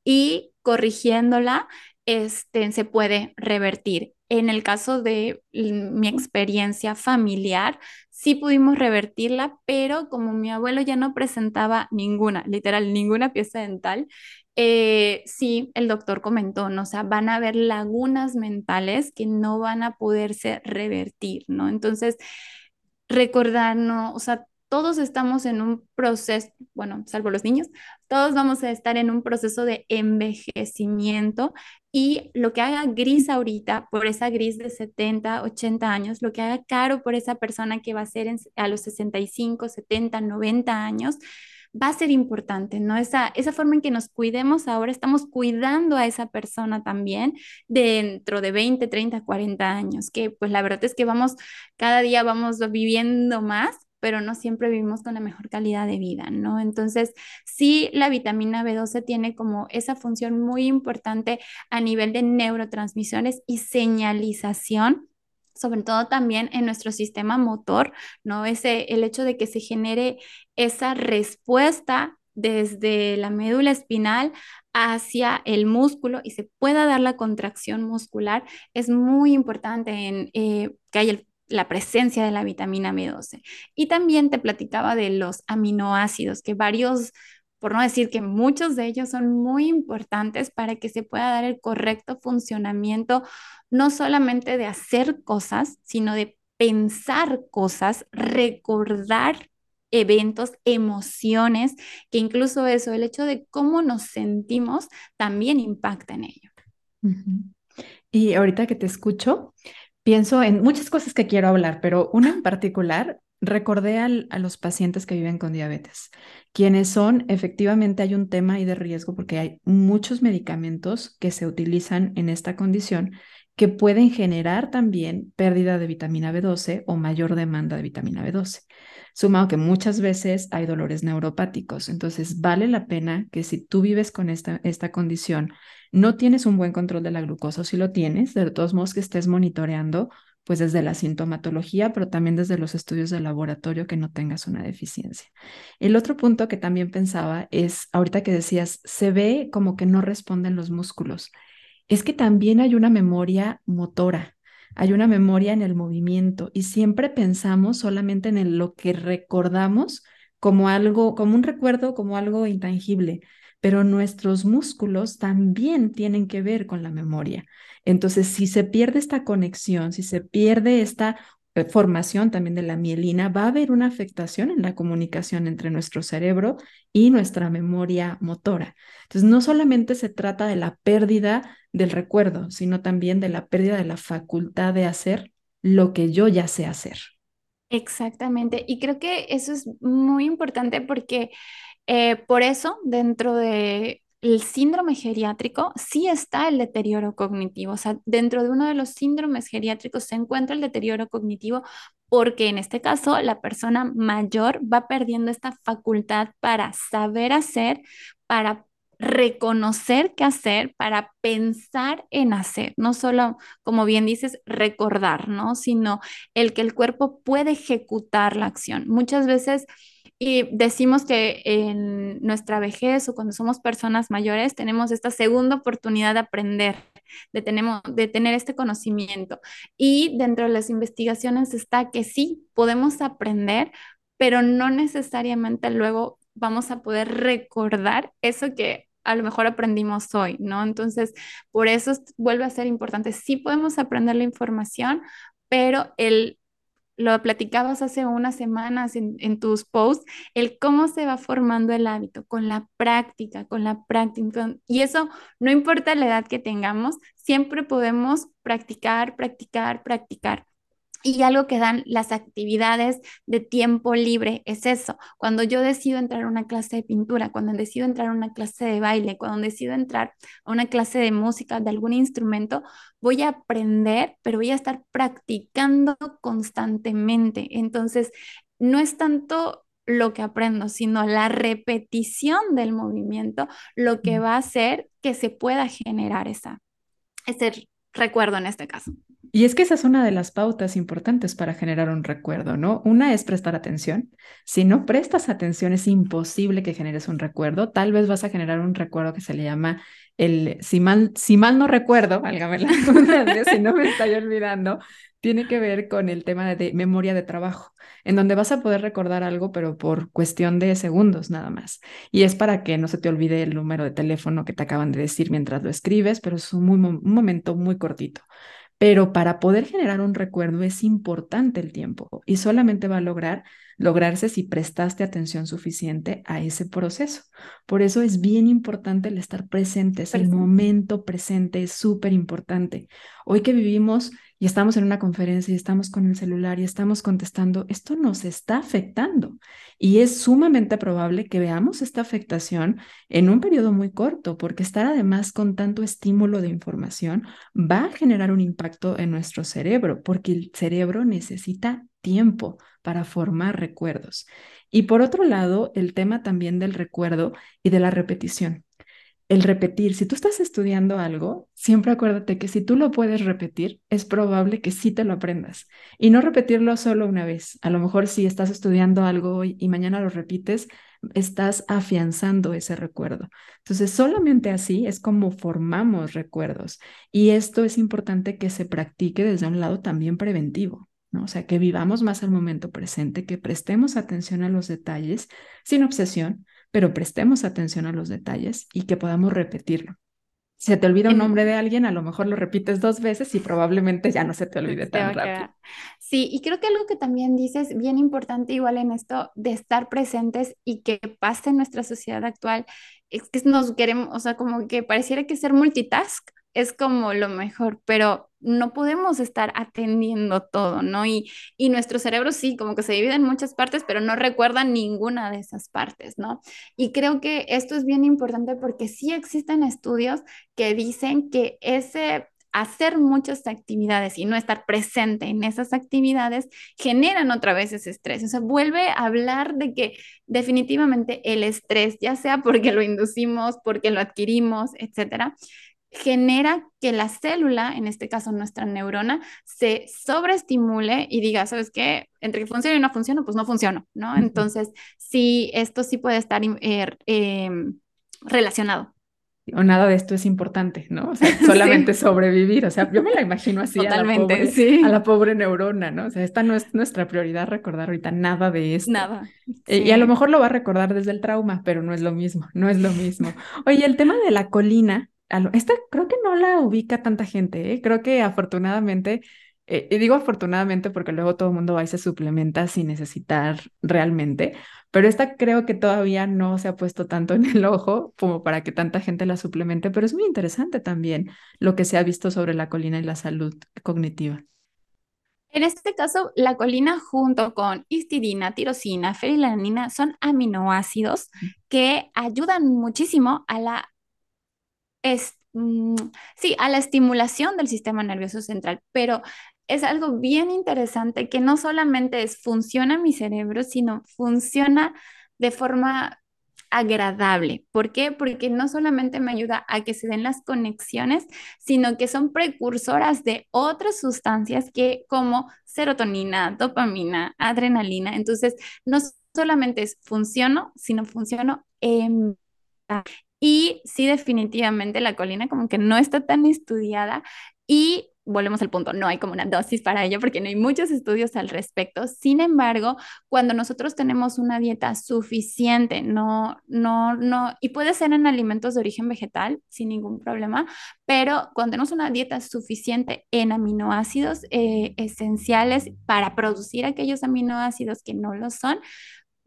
y corrigiéndola, este, se puede revertir. En el caso de mi experiencia familiar, sí pudimos revertirla, pero como mi abuelo ya no presentaba ninguna, literal, ninguna pieza dental, eh, sí, el doctor comentó, ¿no? O sea, van a haber lagunas mentales que no van a poderse revertir, ¿no? Entonces, recordarnos, o sea, todos estamos en un proceso, bueno, salvo los niños, todos vamos a estar en un proceso de envejecimiento y lo que haga gris ahorita por esa gris de 70, 80 años, lo que haga caro por esa persona que va a ser a los 65, 70, 90 años, va a ser importante, ¿no? Esa, esa forma en que nos cuidemos ahora, estamos cuidando a esa persona también dentro de 20, 30, 40 años, que pues la verdad es que vamos, cada día vamos viviendo más pero no siempre vivimos con la mejor calidad de vida, ¿no? Entonces, sí, la vitamina B12 tiene como esa función muy importante a nivel de neurotransmisiones y señalización sobre todo también en nuestro sistema motor, ¿no? Ese, el hecho de que se genere esa respuesta desde la médula espinal hacia el músculo y se pueda dar la contracción muscular, es muy importante en eh, que haya la presencia de la vitamina B12. Y también te platicaba de los aminoácidos, que varios por no decir que muchos de ellos son muy importantes para que se pueda dar el correcto funcionamiento, no solamente de hacer cosas, sino de pensar cosas, recordar eventos, emociones, que incluso eso, el hecho de cómo nos sentimos, también impacta en ello. Y ahorita que te escucho, pienso en muchas cosas que quiero hablar, pero una en particular recordé a los pacientes que viven con diabetes, quienes son, efectivamente hay un tema ahí de riesgo porque hay muchos medicamentos que se utilizan en esta condición que pueden generar también pérdida de vitamina B12 o mayor demanda de vitamina B12. Sumado que muchas veces hay dolores neuropáticos, entonces vale la pena que si tú vives con esta, esta condición, no tienes un buen control de la glucosa o si lo tienes, de todos modos que estés monitoreando pues desde la sintomatología, pero también desde los estudios de laboratorio que no tengas una deficiencia. El otro punto que también pensaba es, ahorita que decías, se ve como que no responden los músculos. Es que también hay una memoria motora, hay una memoria en el movimiento y siempre pensamos solamente en lo que recordamos como algo, como un recuerdo, como algo intangible, pero nuestros músculos también tienen que ver con la memoria. Entonces, si se pierde esta conexión, si se pierde esta formación también de la mielina, va a haber una afectación en la comunicación entre nuestro cerebro y nuestra memoria motora. Entonces, no solamente se trata de la pérdida del recuerdo, sino también de la pérdida de la facultad de hacer lo que yo ya sé hacer. Exactamente. Y creo que eso es muy importante porque eh, por eso dentro de el síndrome geriátrico sí está el deterioro cognitivo. O sea, dentro de uno de los síndromes geriátricos se encuentra el deterioro cognitivo porque en este caso la persona mayor va perdiendo esta facultad para saber hacer, para reconocer qué hacer, para pensar en hacer, no solo, como bien dices, recordar, ¿no? Sino el que el cuerpo puede ejecutar la acción. Muchas veces y decimos que en nuestra vejez o cuando somos personas mayores tenemos esta segunda oportunidad de aprender, de, tenemos, de tener este conocimiento. Y dentro de las investigaciones está que sí, podemos aprender, pero no necesariamente luego vamos a poder recordar eso que a lo mejor aprendimos hoy, ¿no? Entonces, por eso vuelve a ser importante. Sí podemos aprender la información, pero el lo platicabas hace unas semanas en, tus posts, el cómo se va formando el hábito con la práctica, con la práctica. Y eso no importa la edad que tengamos, siempre podemos practicar, practicar, practicar. Y algo que dan las actividades de tiempo libre es eso. Cuando yo decido entrar a una clase de pintura, cuando decido entrar a una clase de baile, cuando decido entrar a una clase de música, de algún instrumento, voy a aprender, pero voy a estar practicando constantemente. Entonces, no es tanto lo que aprendo, sino la repetición del movimiento, lo que va a hacer que se pueda generar esa, ese recuerdo en este caso. Y es que esa es una de las pautas importantes para generar un recuerdo, ¿no? Una es prestar atención. Si no prestas atención, es imposible que generes un recuerdo. Tal vez vas a generar un recuerdo que se le llama el, si mal, no recuerdo, válgame la si no me estoy olvidando, tiene que ver con el tema de memoria de trabajo, en donde vas a poder recordar algo, pero por cuestión de segundos nada más. Y es para que no se te olvide el número de teléfono que te acaban de decir mientras lo escribes, pero es un momento muy cortito. Pero para poder generar un recuerdo es importante el tiempo y solamente va a lograr lograrse si prestaste atención suficiente a ese proceso. Por eso es bien importante el estar presentes, el momento presente es súper importante. Hoy que vivimos y estamos en una conferencia y estamos con el celular y estamos contestando, esto nos está afectando y es sumamente probable que veamos esta afectación en un periodo muy corto, porque estar además con tanto estímulo de información va a generar un impacto en nuestro cerebro, porque el cerebro necesita tiempo para formar recuerdos. Y por otro lado, el tema también del recuerdo y de la repetición el repetir, si tú estás estudiando algo, siempre acuérdate que si tú lo puedes repetir, es probable que sí te lo aprendas. Y no repetirlo solo una vez. A lo mejor si estás estudiando algo hoy y mañana lo repites, estás afianzando ese recuerdo. Entonces, solamente así es como formamos recuerdos. Y esto es importante que se practique desde un lado también preventivo. ¿no? O sea, que vivamos más al momento presente, que prestemos atención a los detalles sin obsesión, pero prestemos atención a los detalles y que podamos repetirlo. Si se te olvida un nombre de alguien, a lo mejor lo repites dos veces y probablemente ya no se te olvide tan rápido. Sí, y creo que algo que también dices bien importante igual en esto de estar presentes y que pase en nuestra sociedad actual es que nos queremos, o sea, como que pareciera que ser multitask es como lo mejor, pero no podemos estar atendiendo todo, ¿no? Y, y nuestro cerebro sí, como que se divide en muchas partes, pero no recuerda ninguna de esas partes, ¿no? Y creo que esto es bien importante porque sí existen estudios que dicen que ese hacer muchas actividades y no estar presente en esas actividades generan otra vez ese estrés. O sea, vuelve a hablar de que definitivamente el estrés, ya sea porque lo inducimos, porque lo adquirimos, etcétera, genera que la célula, en este caso nuestra neurona, se sobreestimule y diga, ¿sabes qué? Entre que funciona y no funciona, pues no funciona, ¿no? Entonces, sí, esto sí puede estar eh, em, relacionado. O nada de esto es importante, ¿no? O sea, solamente sobrevivir. O sea, yo me la imagino así Totalmente, a, la pobre, a la pobre neurona, ¿no? O sea, esta no es nuestra prioridad recordar ahorita nada de esto. Nada. Eh, y a lo mejor lo va a recordar desde el trauma, pero no es lo mismo, no es lo mismo. Oye, el tema de la colina, esta creo que no la ubica tanta gente, ¿eh? creo que afortunadamente, eh, y digo afortunadamente porque luego todo el mundo va y se suplementa sin necesitar realmente, pero esta creo que todavía no se ha puesto tanto en el ojo como para que tanta gente la suplemente, pero es muy interesante también lo que se ha visto sobre la colina y la salud cognitiva. En este caso, la colina junto con histidina, tirosina, fenilalanina son aminoácidos que ayudan muchísimo a la es, mm, sí, a la estimulación del sistema nervioso central, pero es algo bien interesante que no solamente es funciona mi cerebro, sino funciona de forma agradable. ¿Por qué? Porque no solamente me ayuda a que se den las conexiones, sino que son precursoras de otras sustancias que como serotonina, dopamina, adrenalina. Entonces, no solamente es funciono, sino funciono en y sí, definitivamente la colina como que no está tan estudiada y volvemos al punto, no hay como una dosis para ello porque no hay muchos estudios al respecto. Sin embargo, cuando nosotros tenemos una dieta suficiente, no, no, no, y puede ser en alimentos de origen vegetal sin ningún problema, pero cuando tenemos una dieta suficiente en aminoácidos eh, esenciales para producir aquellos aminoácidos que no lo son,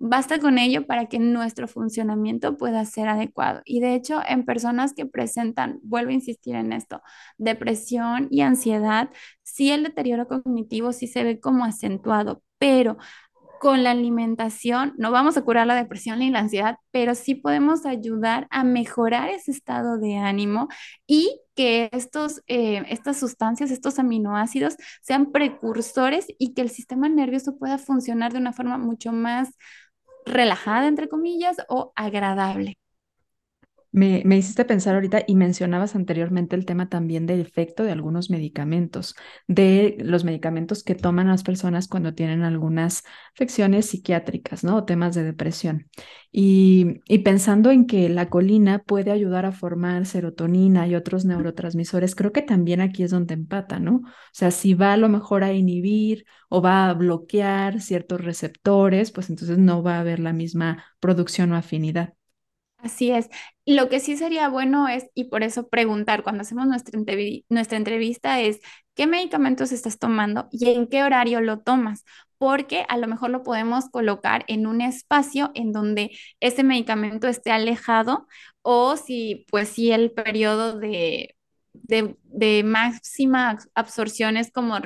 Basta con ello para que nuestro funcionamiento pueda ser adecuado. Y de hecho, en personas que presentan, vuelvo a insistir en esto, depresión y ansiedad, sí el deterioro cognitivo sí se ve como acentuado, pero con la alimentación no vamos a curar la depresión ni la ansiedad, pero sí podemos ayudar a mejorar ese estado de ánimo y que estos, eh, estas sustancias, estos aminoácidos sean precursores y que el sistema nervioso pueda funcionar de una forma mucho más relajada, entre comillas, o agradable. Me, me, hiciste pensar ahorita y mencionabas anteriormente el tema también del efecto de algunos medicamentos, de los medicamentos que toman las personas cuando tienen algunas afecciones psiquiátricas, ¿no? O temas de depresión. Y, y pensando en que la colina puede ayudar a formar serotonina y otros neurotransmisores, creo que también aquí es donde empata, ¿no? O sea, si va a lo mejor a inhibir o va a bloquear ciertos receptores, pues entonces no va a haber la misma producción o afinidad. Así es. Lo que sí sería bueno es, y por eso preguntar cuando hacemos nuestra, nuestra entrevista es, ¿qué medicamentos estás tomando y en qué horario lo tomas? Porque a lo mejor lo podemos colocar en un espacio en donde ese medicamento esté alejado o si, pues si el periodo de, de, de máxima absorción es como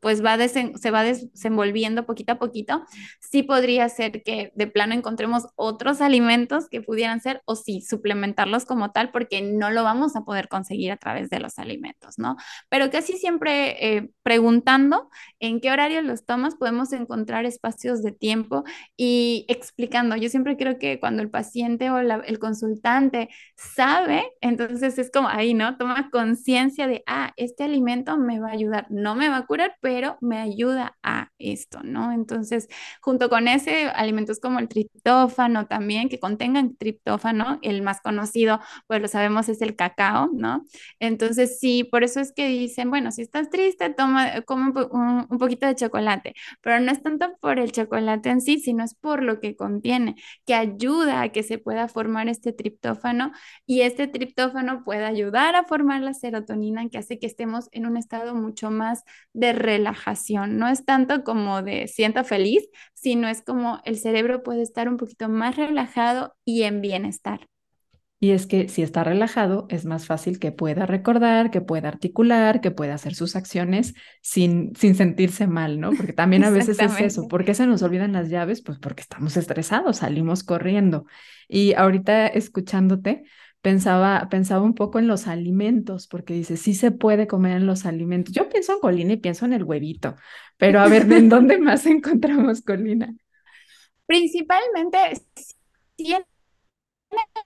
pues va se va desenvolviendo poquito a poquito, sí podría ser que de plano encontremos otros alimentos que pudieran ser o sí suplementarlos como tal porque no lo vamos a poder conseguir a través de los alimentos, ¿no? Pero casi siempre eh, preguntando en qué horario los tomas podemos encontrar espacios de tiempo y explicando. Yo siempre creo que cuando el paciente o el consultante sabe, entonces es como ahí, ¿no? Toma conciencia de, ah, este alimento me va a ayudar, no me va a curar, pero pero me ayuda a esto, ¿no? Entonces, junto con ese, alimentos como el triptófano también, que contengan triptófano, el más conocido, pues lo sabemos, es el cacao, ¿no? Entonces, sí, por eso es que dicen, bueno, si estás triste, toma, come un, un poquito de chocolate, pero no es tanto por el chocolate en sí, sino es por lo que contiene, que ayuda a que se pueda formar este triptófano y este triptófano puede ayudar a formar la serotonina que hace que estemos en un estado mucho más de relajación relajación. No es tanto como de siento feliz, sino es como el cerebro puede estar un poquito más relajado y en bienestar. Y es que si está relajado, es más fácil que pueda recordar, que pueda articular, que pueda hacer sus acciones sin, sin sentirse mal, ¿no? Porque también a veces es eso. ¿Por qué se nos olvidan las llaves? Pues porque estamos estresados, salimos corriendo. Y ahorita escuchándote, pensaba, pensaba un poco en los alimentos, porque dice, sí se puede comer en los alimentos. Yo pienso en colina y pienso en el huevito, pero a ver, ¿en dónde más encontramos colina? Principalmente, sí en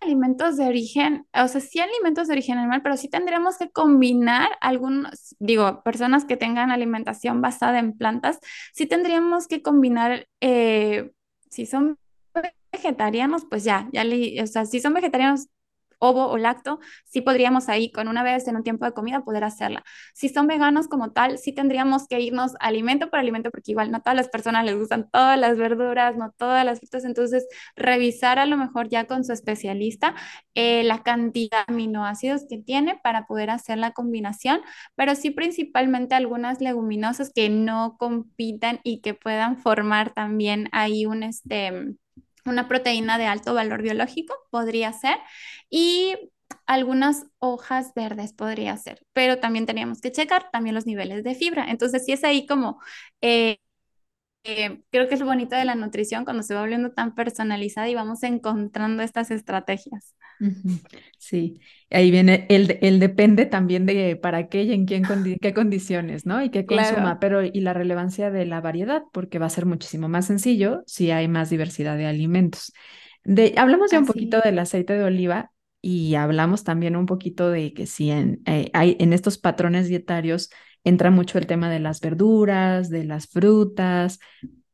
alimentos de origen, o sea, sí alimentos de origen animal, pero sí tendríamos que combinar algunos, digo, personas que tengan alimentación basada en plantas, sí tendríamos que combinar, eh, si son vegetarianos, pues ya, ya, o sea, si son vegetarianos, ovo o lacto, sí podríamos ahí con una vez en un tiempo de comida poder hacerla. Si son veganos como tal, sí tendríamos que irnos alimento por alimento porque igual no todas las personas les gustan todas las verduras, no todas las frutas, entonces revisar a lo mejor ya con su especialista eh, la cantidad de aminoácidos que tiene para poder hacer la combinación, pero sí principalmente algunas leguminosas que no compitan y que puedan formar también ahí un este una proteína de alto valor biológico, podría ser, y algunas hojas verdes podría ser, pero también teníamos que checar también los niveles de fibra. Entonces, si es ahí como eh, eh, creo que es lo bonito de la nutrición cuando se va volviendo tan personalizada y vamos encontrando estas estrategias. Sí, ahí viene el, el depende también de para qué y en quién qué condiciones, ¿no? Y qué consuma, pero y la relevancia de la variedad, porque va a ser muchísimo más sencillo si hay más diversidad de alimentos. De, hablamos ya un poquito del aceite de oliva y hablamos también un poquito de que si en, eh, hay, en estos patrones dietarios entra mucho el tema de las verduras, de las frutas.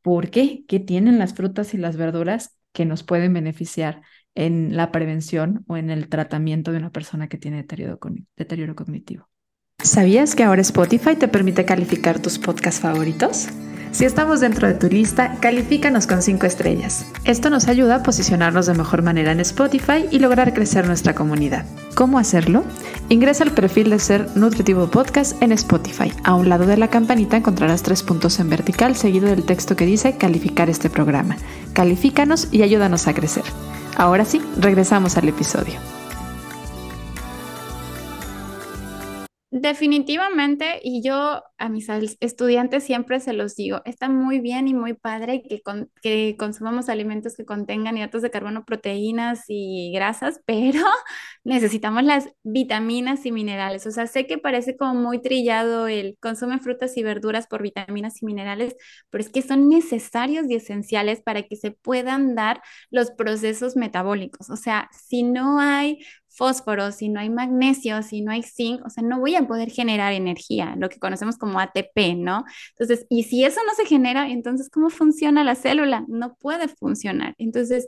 ¿Por qué? ¿Qué tienen las frutas y las verduras que nos pueden beneficiar en la prevención o en el tratamiento de una persona que tiene deterioro, deterioro cognitivo? ¿Sabías que ahora Spotify te permite calificar tus podcasts favoritos? Si estamos dentro de tu lista, califícanos con 5 estrellas. Esto nos ayuda a posicionarnos de mejor manera en Spotify y lograr crecer nuestra comunidad. ¿Cómo hacerlo? Ingresa al perfil de Ser Nutritivo Podcast en Spotify. A un lado de la campanita encontrarás tres puntos en vertical seguido del texto que dice calificar este programa. Califícanos y ayúdanos a crecer. Ahora sí, regresamos al episodio. Definitivamente, y yo a mis estudiantes siempre se los digo, está muy bien y muy padre que, que consumamos alimentos que contengan hidratos de carbono, proteínas y grasas, pero necesitamos las vitaminas y minerales. O sea, sé que parece como muy trillado el consume frutas y verduras por vitaminas y minerales, pero es que son necesarios y esenciales para que se puedan dar los procesos metabólicos. O sea, si no hay fósforo, si no hay magnesio, si no hay zinc, o sea, no voy a poder generar energía, lo que conocemos como ATP, ¿no? Entonces, y si eso no se genera, entonces, ¿cómo funciona la célula? No puede funcionar. Entonces,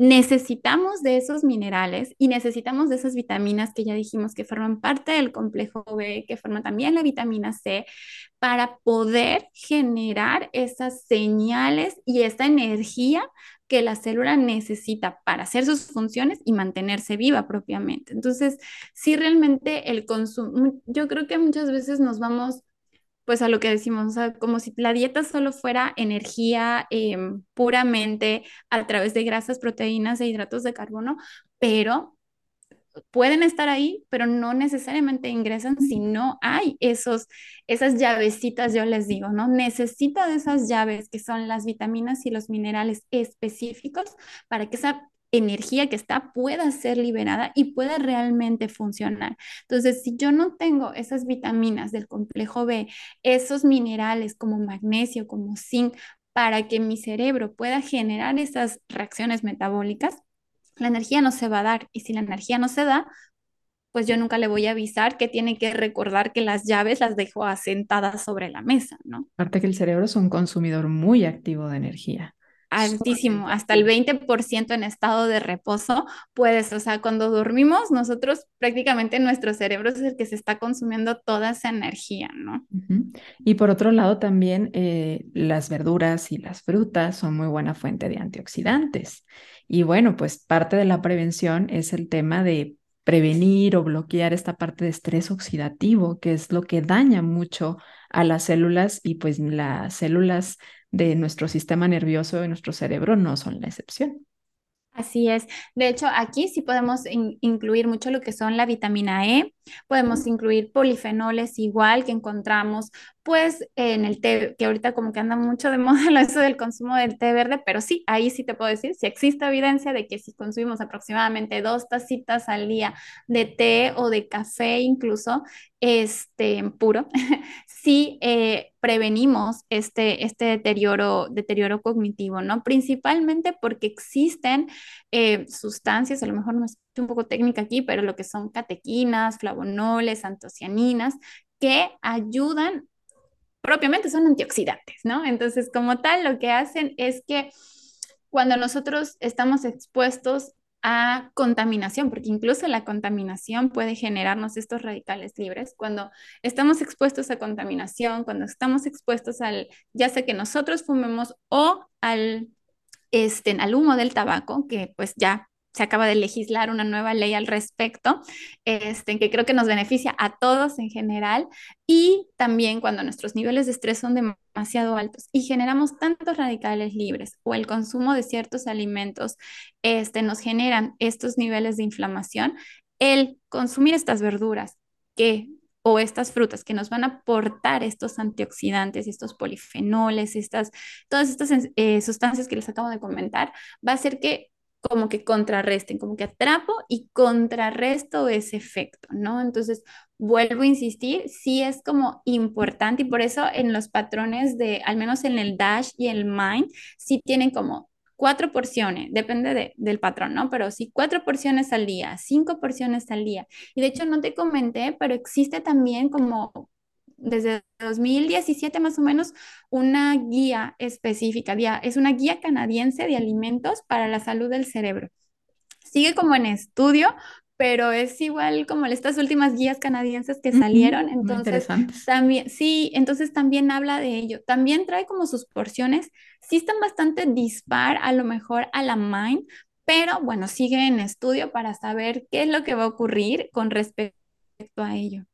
necesitamos de esos minerales y necesitamos de esas vitaminas que ya dijimos que forman parte del complejo B, que forman también la vitamina C, para poder generar esas señales y esta energía que la célula necesita para hacer sus funciones y mantenerse viva propiamente. Entonces, si realmente el consumo, yo creo que muchas veces nos vamos pues a lo que decimos, o sea, como si la dieta solo fuera energía em, puramente a través de grasas, proteínas e hidratos de carbono, pero pueden estar ahí, pero no necesariamente ingresan si no hay esos, esas llavecitas, yo les digo, ¿no? Necesita de esas llaves que son las vitaminas y los minerales específicos para que esa energía que está pueda ser liberada y pueda realmente funcionar. Entonces, si yo no tengo esas vitaminas del complejo B, esos minerales como magnesio, como zinc, para que mi cerebro pueda generar esas reacciones metabólicas, la energía no se va a dar. Y si la energía no se da, pues yo nunca le voy a avisar que tiene que recordar que las llaves las dejo asentadas sobre la mesa, ¿no? Aparte que el cerebro es un consumidor muy activo de energía altísimo, hasta el 20% en estado de reposo, puedes, o sea, cuando dormimos, nosotros prácticamente nuestro cerebro es el que se está consumiendo toda esa energía, ¿no? Y por otro lado, también eh, las verduras y las frutas son muy buena fuente de antioxidantes. Y bueno, pues parte de la prevención es el tema de prevenir o bloquear esta parte de estrés oxidativo, que es lo que daña mucho a las células y pues las células de nuestro sistema nervioso y nuestro cerebro no son la excepción. Así es. De hecho, aquí sí podemos incluir mucho lo que son la vitamina E, podemos incluir polifenoles igual que encontramos pues en el té, que ahorita como que anda mucho de moda eso del consumo del té verde, pero sí, ahí sí te puedo decir, si existe evidencia de que si consumimos aproximadamente dos tacitas al día de té o de café incluso, este, puro, sí eh, prevenimos este, este deterioro, deterioro cognitivo, ¿no? Principalmente porque existen eh, sustancias, a lo mejor no es un poco técnica aquí, pero lo que son catequinas, flavonoles, antocianinas, que ayudan propiamente son antioxidantes, ¿no? Entonces, como tal, lo que hacen es que cuando nosotros estamos expuestos a contaminación, porque incluso la contaminación puede generarnos estos radicales libres. Cuando estamos expuestos a contaminación, cuando estamos expuestos al, ya sea que nosotros fumemos o al, este, al humo del tabaco, que pues ya se acaba de legislar una nueva ley al respecto, este, que creo que nos beneficia a todos en general y también cuando nuestros niveles de estrés son demasiado altos y generamos tantos radicales libres o el consumo de ciertos alimentos este, nos generan estos niveles de inflamación, el consumir estas verduras que o estas frutas que nos van a aportar estos antioxidantes, estos polifenoles, estas, todas estas eh, sustancias que les acabo de comentar, va a hacer que como que contrarresten, como que atrapo y contrarresto ese efecto, ¿no? Entonces, vuelvo a insistir, sí es como importante y por eso en los patrones de, al menos en el Dash y el Mind, sí tienen como cuatro porciones, depende del patrón, ¿no? Pero sí cuatro porciones al día, cinco porciones al día. Y de hecho no te comenté, pero existe también como desde 2017 más o menos una guía específica, es una guía canadiense de alimentos para la salud del cerebro. Sigue como en estudio, pero es igual como estas últimas guías canadienses que salieron, entonces también, sí, entonces también habla de ello, también trae como sus porciones, sí están bastante dispar a lo mejor a la mind, pero bueno, sigue en estudio para saber qué es lo que va a ocurrir con respecto a ello.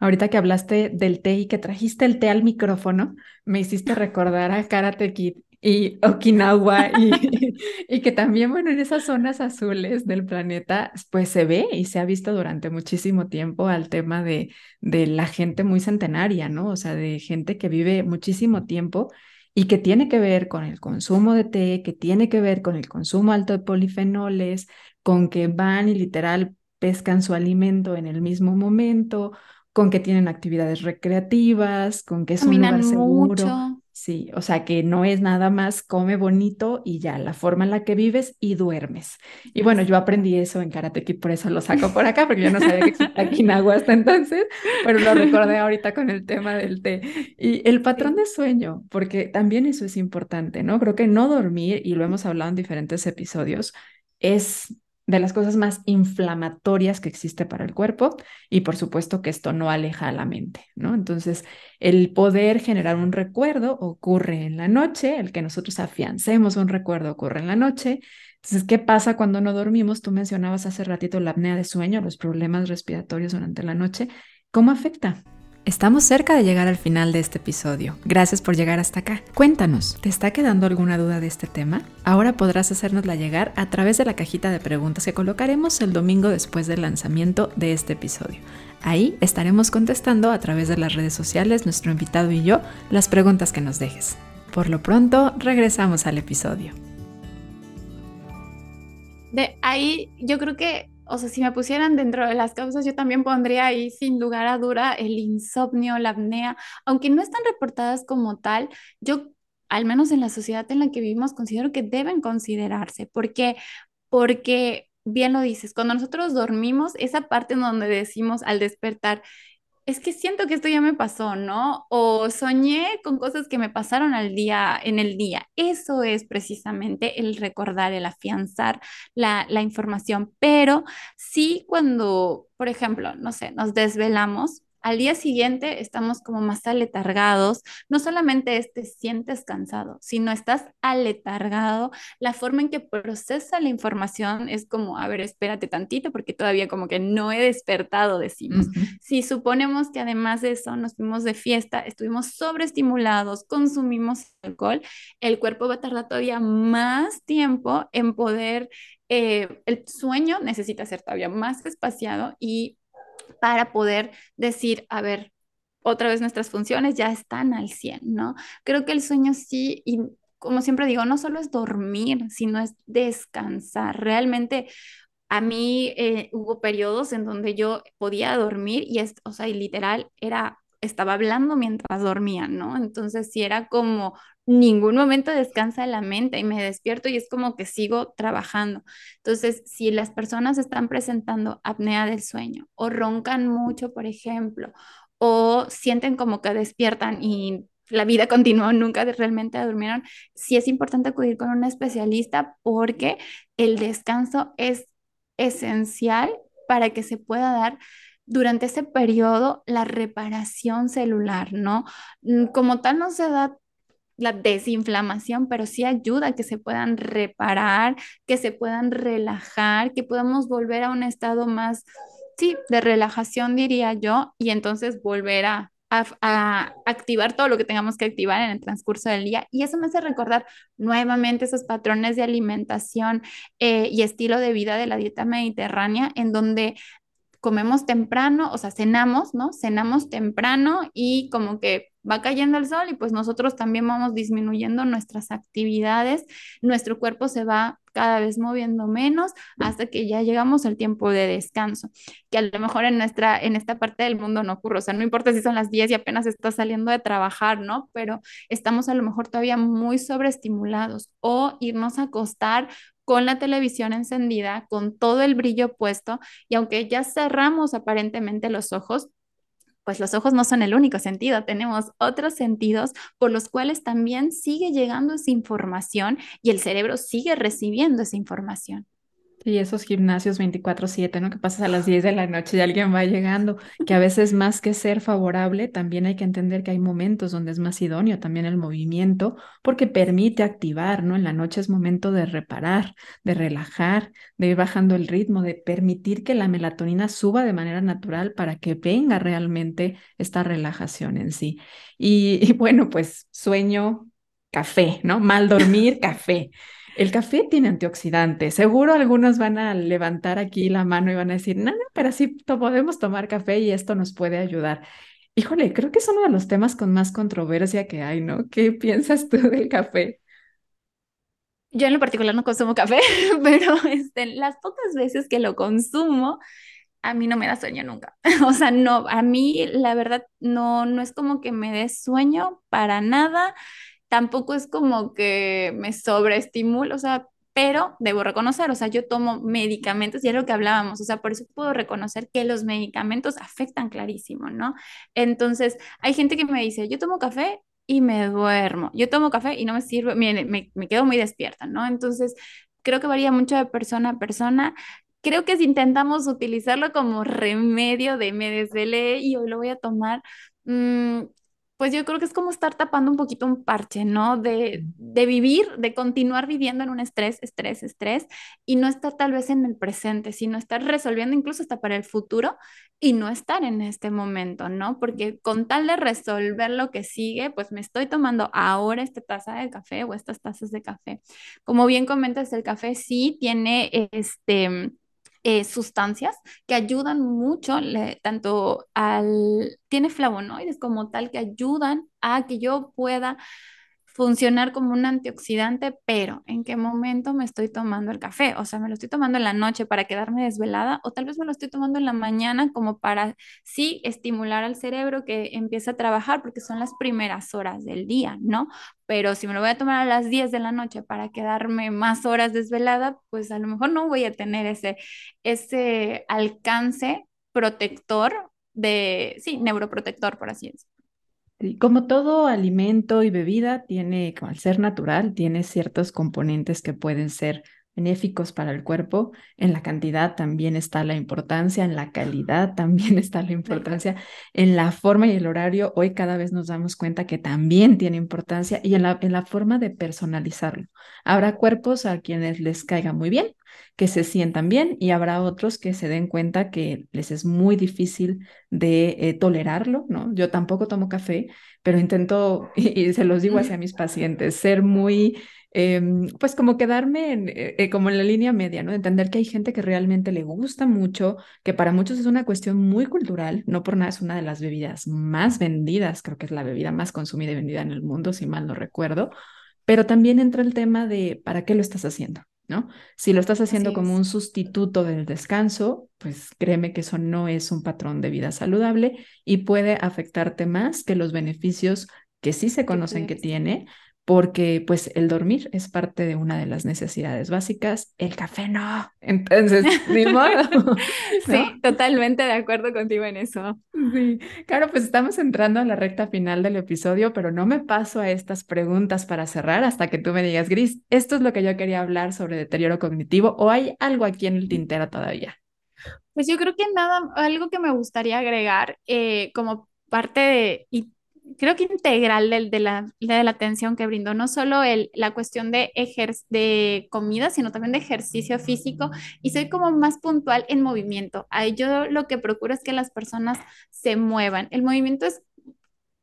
Ahorita que hablaste del té y que trajiste el té al micrófono, me hiciste recordar a Karate Kid y Okinawa y, y, que también, bueno, en esas zonas azules del planeta, pues se ve y se ha visto durante muchísimo tiempo al tema de, de la gente muy centenaria, ¿no? O sea, de gente que vive muchísimo tiempo y que tiene que ver con el consumo de té, que tiene que ver con el consumo alto de polifenoles, con que van y literal pescan su alimento en el mismo momento con que tienen actividades recreativas, con que es un lugar seguro. Sí, o sea que no es nada más come bonito y ya, la forma en la que vives y duermes. Y bueno, yo aprendí eso en Karate Kid, por eso lo saco por acá, porque yo no sabía que existía Okinawa hasta entonces, pero lo recordé ahorita con el tema del té. Y el patrón de sueño, porque también eso es importante, ¿no? Creo que no dormir, y lo hemos hablado en diferentes episodios, es de las cosas más inflamatorias que existe para el cuerpo y por supuesto que esto no aleja a la mente, ¿no? Entonces, el poder generar un recuerdo ocurre en la noche, el que nosotros afiancemos un recuerdo ocurre en la noche. Entonces, ¿qué pasa cuando no dormimos? Tú mencionabas hace ratito la apnea de sueño, los problemas respiratorios durante la noche. ¿Cómo afecta? Estamos cerca de llegar al final de este episodio. Gracias por llegar hasta acá. Cuéntanos, ¿te está quedando alguna duda de este tema? Ahora podrás hacérnosla llegar a través de la cajita de preguntas que colocaremos el domingo después del lanzamiento de este episodio. Ahí estaremos contestando a través de las redes sociales, nuestro invitado y yo, las preguntas que nos dejes. Por lo pronto, regresamos al episodio. De ahí yo creo que o sea, si me pusieran dentro de las causas, yo también pondría ahí sin lugar a duda el insomnio, la apnea, aunque no están reportadas como tal, yo, al menos en la sociedad en la que vivimos, considero que deben considerarse. ¿Por qué? Porque, bien lo dices, cuando nosotros dormimos, esa parte en donde decimos al despertar, es que siento que esto ya me pasó, ¿no? O soñé con cosas que me pasaron al día, en el día. Eso es precisamente el recordar, el afianzar la, la información. Pero sí cuando, por ejemplo, no sé, nos desvelamos, al día siguiente estamos como más aletargados. No solamente es te sientes cansado, sino estás aletargado. La forma en que procesa la información es como, a ver, espérate tantito porque todavía como que no he despertado, decimos. Si suponemos que además de eso nos fuimos de fiesta, estuvimos sobreestimulados, consumimos alcohol, el cuerpo va a tardar todavía más tiempo en poder eh, el sueño necesita ser todavía más espaciado y para poder decir, a ver, otra vez nuestras funciones ya están al 100, ¿no? Creo que el sueño sí, y como siempre digo, no solo es dormir, sino es descansar. Realmente a mí eh, hubo periodos en donde yo podía dormir y, es, o sea, y literal era estaba hablando mientras dormía, ¿no? Entonces, si era como ningún momento descansa la mente y me despierto y es como que sigo trabajando. Entonces, si las personas están presentando apnea del sueño o roncan mucho, por ejemplo, o sienten como que despiertan y la vida continuó, nunca realmente durmieron, sí es importante acudir con un especialista porque el descanso es esencial para que se pueda dar durante ese periodo la reparación celular, ¿no? Mm, como tal no se da la desinflamación, pero sí ayuda a que se puedan reparar, que se puedan relajar, que podamos volver a un estado más, sí, de relajación, diría yo, y entonces volver a, activar todo lo que tengamos que activar en el transcurso del día. Y eso me hace recordar nuevamente esos patrones de alimentación eh, y estilo de vida de la dieta mediterránea, en donde comemos temprano, o sea, cenamos, ¿no? Cenamos temprano y como que va cayendo el sol y pues nosotros también vamos disminuyendo nuestras actividades, nuestro cuerpo se va cada vez moviendo menos hasta que ya llegamos al tiempo de descanso, que a lo mejor en nuestra en esta parte del mundo no ocurre, o sea, no importa si son las 10 y apenas estás saliendo de trabajar, ¿no? Pero estamos a lo mejor todavía muy sobreestimulados o irnos a acostar con la televisión encendida, con todo el brillo puesto, y aunque ya cerramos aparentemente los ojos, pues los ojos no son el único sentido, tenemos otros sentidos por los cuales también sigue llegando esa información y el cerebro sigue recibiendo esa información. Sí, esos gimnasios 24/7, ¿no? Que pasas a las 10 de la noche y alguien va llegando, que a veces más que ser favorable, también hay que entender que hay momentos donde es más idóneo también el movimiento, porque permite activar, ¿no? En la noche es momento de reparar, de relajar, de ir bajando el ritmo, de permitir que la melatonina suba de manera natural para que venga realmente esta relajación en sí. Y, y bueno, pues sueño, café, ¿no? Mal dormir, café. El café tiene antioxidantes. Seguro algunos van a levantar aquí la mano y van a decir, no, no, pero sí podemos tomar café y esto nos puede ayudar. Híjole, creo que es uno de los temas con más controversia que hay, ¿no? ¿Qué piensas tú del café? Yo en lo particular no consumo café, pero este, las pocas veces que lo consumo, a mí no me da sueño nunca. O sea, no, a mí la verdad no, no es como que me dé sueño para nada tampoco es como que me sobreestimulo, o sea, pero debo reconocer, o sea, yo tomo medicamentos y es lo que hablábamos, o sea, por eso puedo reconocer que los medicamentos afectan clarísimo, ¿no? Entonces, hay gente que me dice, yo tomo café y me duermo, yo tomo café y no me sirve, me, me, quedo muy despierta, ¿no? Entonces, creo que varía mucho de persona a persona. Creo que si intentamos utilizarlo como remedio de me desvelé y hoy lo voy a tomar, mmm, pues yo creo que es como estar tapando un poquito un parche, ¿no? De, de, vivir, de continuar viviendo en un estrés, estrés, estrés, y no estar tal vez en el presente, sino estar resolviendo incluso hasta para el futuro y no estar en este momento, ¿no? Porque con tal de resolver lo que sigue, pues me estoy tomando ahora esta taza de café o estas tazas de café. Como bien comentas, el café sí tiene este eh, sustancias que ayudan mucho, tanto al, tiene flavonoides como tal, que ayudan a que yo pueda funcionar como un antioxidante, pero ¿en qué momento me estoy tomando el café? O sea, me lo estoy tomando en la noche para quedarme desvelada o tal vez me lo estoy tomando en la mañana como para sí estimular al cerebro que empiece a trabajar porque son las primeras horas del día, ¿no? Pero si me lo voy a tomar a las 10 de la noche para quedarme más horas desvelada, pues a lo mejor no voy a tener ese, ese alcance protector de, sí, neuroprotector, por así decirlo. Como todo alimento y bebida tiene, al ser natural, tiene ciertos componentes que pueden ser benéficos para el cuerpo. En la cantidad también está la importancia, en la calidad también está la importancia, en la forma y el horario. Hoy cada vez nos damos cuenta que también tiene importancia y en la, en la forma de personalizarlo. Habrá cuerpos a quienes les caiga muy bien, que se sientan bien y habrá otros que se den cuenta que les es muy difícil de eh, tolerarlo, ¿no? Yo tampoco tomo café, pero intento, y, se los digo hacia mis pacientes, ser muy Em, pues como quedarme en, eh, eh, como en la línea media, ¿no? Entender que hay gente que realmente le gusta mucho, que para muchos es una cuestión muy cultural, no por nada es una de las bebidas más vendidas, creo que es la bebida más consumida y vendida en el mundo, si mal no recuerdo, pero también entra el tema de ¿para qué lo estás haciendo? ¿No? Si lo estás haciendo como un sustituto del descanso, pues créeme que eso no es un patrón de vida saludable y puede afectarte más que los beneficios que sí se conocen que tiene, porque pues el dormir es parte de una de las necesidades básicas, el café no. Entonces, ni modo. Sí, totalmente de acuerdo contigo en eso. Sí, claro, pues estamos entrando a la recta final del episodio, pero no me paso a estas preguntas para cerrar hasta que tú me digas, Gris, esto es lo que yo quería hablar sobre deterioro cognitivo o hay algo aquí en el tintero todavía. Pues yo creo que nada, algo que me gustaría agregar eh, como parte de, creo que integral de, la, de la atención que brindó, no solo el, la cuestión de, de comida, sino también de ejercicio físico y soy como más puntual en movimiento. Ahí yo lo que procuro es que las personas se muevan. El movimiento es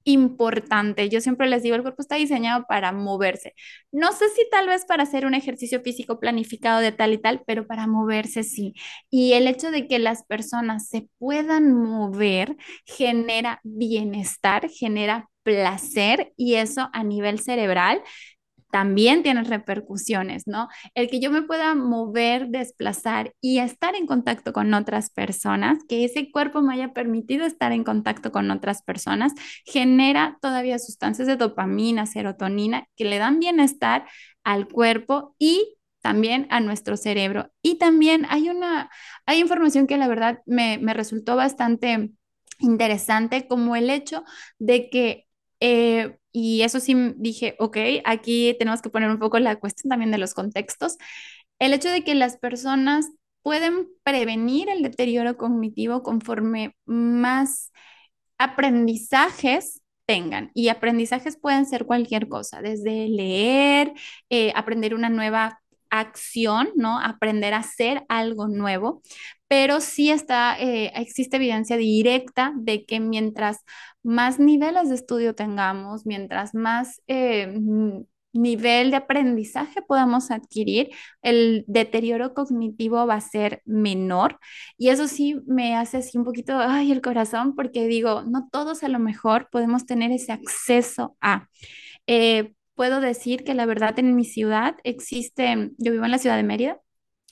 importante. Yo siempre les digo, el cuerpo está diseñado para moverse. No sé si tal vez para hacer un ejercicio físico planificado de tal y tal, pero para moverse sí. Y el hecho de que las personas se puedan mover genera bienestar, genera placer y eso a nivel cerebral también tiene repercusiones, ¿no? El que yo me pueda mover, desplazar y estar en contacto con otras personas, que ese cuerpo me haya permitido estar en contacto con otras personas, genera todavía sustancias de dopamina, serotonina, que le dan bienestar al cuerpo y también a nuestro cerebro. Y también hay una, hay información que la verdad me, me resultó bastante interesante, como el hecho de que eh, y eso sí dije, ok, aquí tenemos que poner un poco la cuestión también de los contextos. el hecho de que las personas pueden prevenir el deterioro cognitivo conforme más aprendizajes tengan. Y aprendizajes pueden ser cualquier cosa, desde leer, eh, aprender una nueva acción, ¿no? Aprender a hacer algo nuevo, pero sí está, eh, existe evidencia directa de que mientras más niveles de estudio tengamos, mientras más eh, nivel de aprendizaje podamos adquirir, el deterioro cognitivo va a ser menor. Y eso sí me hace así un poquito, ay, el corazón, porque digo, no todos a lo mejor podemos tener ese acceso a. Eh, puedo decir que la verdad en mi ciudad existe, yo vivo en la ciudad de Mérida,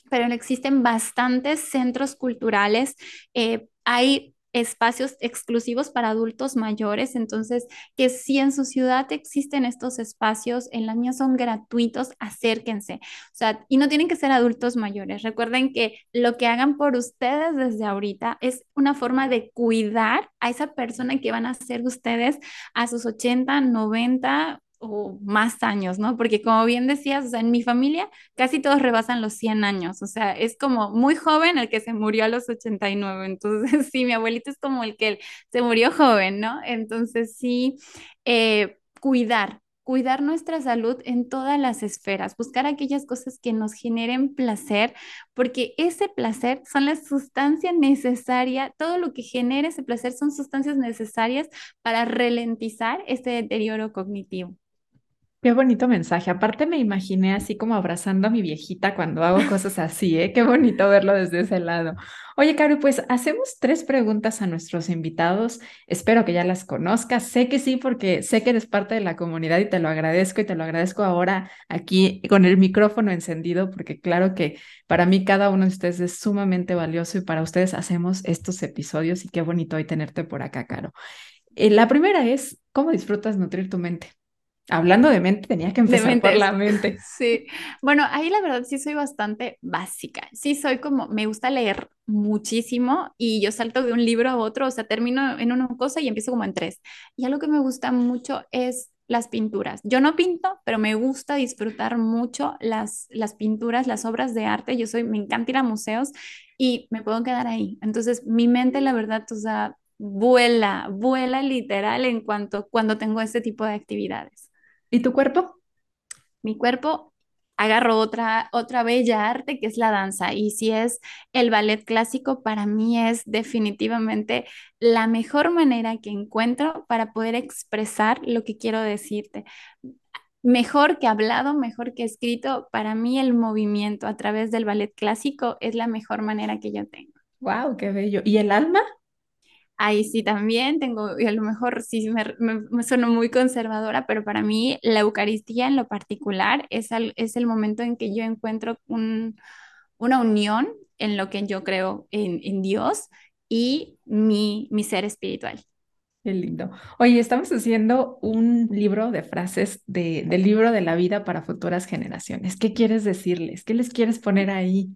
pero existen bastantes centros culturales. Eh, hay espacios exclusivos para adultos mayores, entonces que si en su ciudad existen estos espacios, en la mía son gratuitos, acérquense. O sea, y no tienen que ser adultos mayores. Recuerden que lo que hagan por ustedes desde ahorita es una forma de cuidar a esa persona que van a ser ustedes a sus 80, 90 más años, ¿no? Porque como bien decías, o sea, en mi familia casi todos rebasan los 100 años, o sea, es como muy joven el que se murió a los 89, entonces sí, mi abuelito es como el que se murió joven, ¿no? Entonces sí, eh, cuidar, cuidar nuestra salud en todas las esferas, buscar aquellas cosas que nos generen placer, porque ese placer son la sustancia necesaria, todo lo que genera ese placer son sustancias necesarias para ralentizar este deterioro cognitivo. Qué bonito mensaje. Aparte me imaginé así como abrazando a mi viejita cuando hago cosas así, ¿eh? Qué bonito verlo desde ese lado. Oye, Caro, pues hacemos tres preguntas a nuestros invitados. Espero que ya las conozcas. Sé que sí, porque sé que eres parte de la comunidad y te lo agradezco y te lo agradezco ahora aquí con el micrófono encendido, porque claro que para mí cada uno de ustedes es sumamente valioso y para ustedes hacemos estos episodios y qué bonito hoy tenerte por acá, Caro. Eh, la primera es, ¿cómo disfrutas nutrir tu mente? Hablando de mente, tenía que empezar por la mente. Sí, bueno, ahí la verdad sí soy bastante básica. Sí soy como, me gusta leer muchísimo y yo salto de un libro a otro, o sea, termino en una cosa y empiezo como en tres. Y algo que me gusta mucho es las pinturas. Yo no pinto, pero me gusta disfrutar mucho las, las pinturas, las obras de arte. Yo soy, me encanta ir a museos y me puedo quedar ahí. Entonces, mi mente, la verdad, o sea, vuela, vuela literal en cuanto cuando tengo este tipo de actividades. ¿Y tu cuerpo? Mi cuerpo agarro otra, otra bella arte que es la danza. Y si es el ballet clásico, para mí es definitivamente la mejor manera que encuentro para poder expresar lo que quiero decirte. Mejor que hablado, mejor que escrito, para mí el movimiento a través del ballet clásico es la mejor manera que yo tengo. ¡Wow! ¡Qué bello! ¿Y el alma? Ahí sí también tengo, y a lo mejor sí me, me, sueno muy conservadora, pero para mí la Eucaristía en lo particular es, es el momento en que yo encuentro un, una unión en lo que yo creo en, en Dios y mi, mi ser espiritual. Qué lindo. Oye, estamos haciendo un libro de frases de, del libro de la vida para futuras generaciones. ¿Qué quieres decirles? ¿Qué les quieres poner ahí?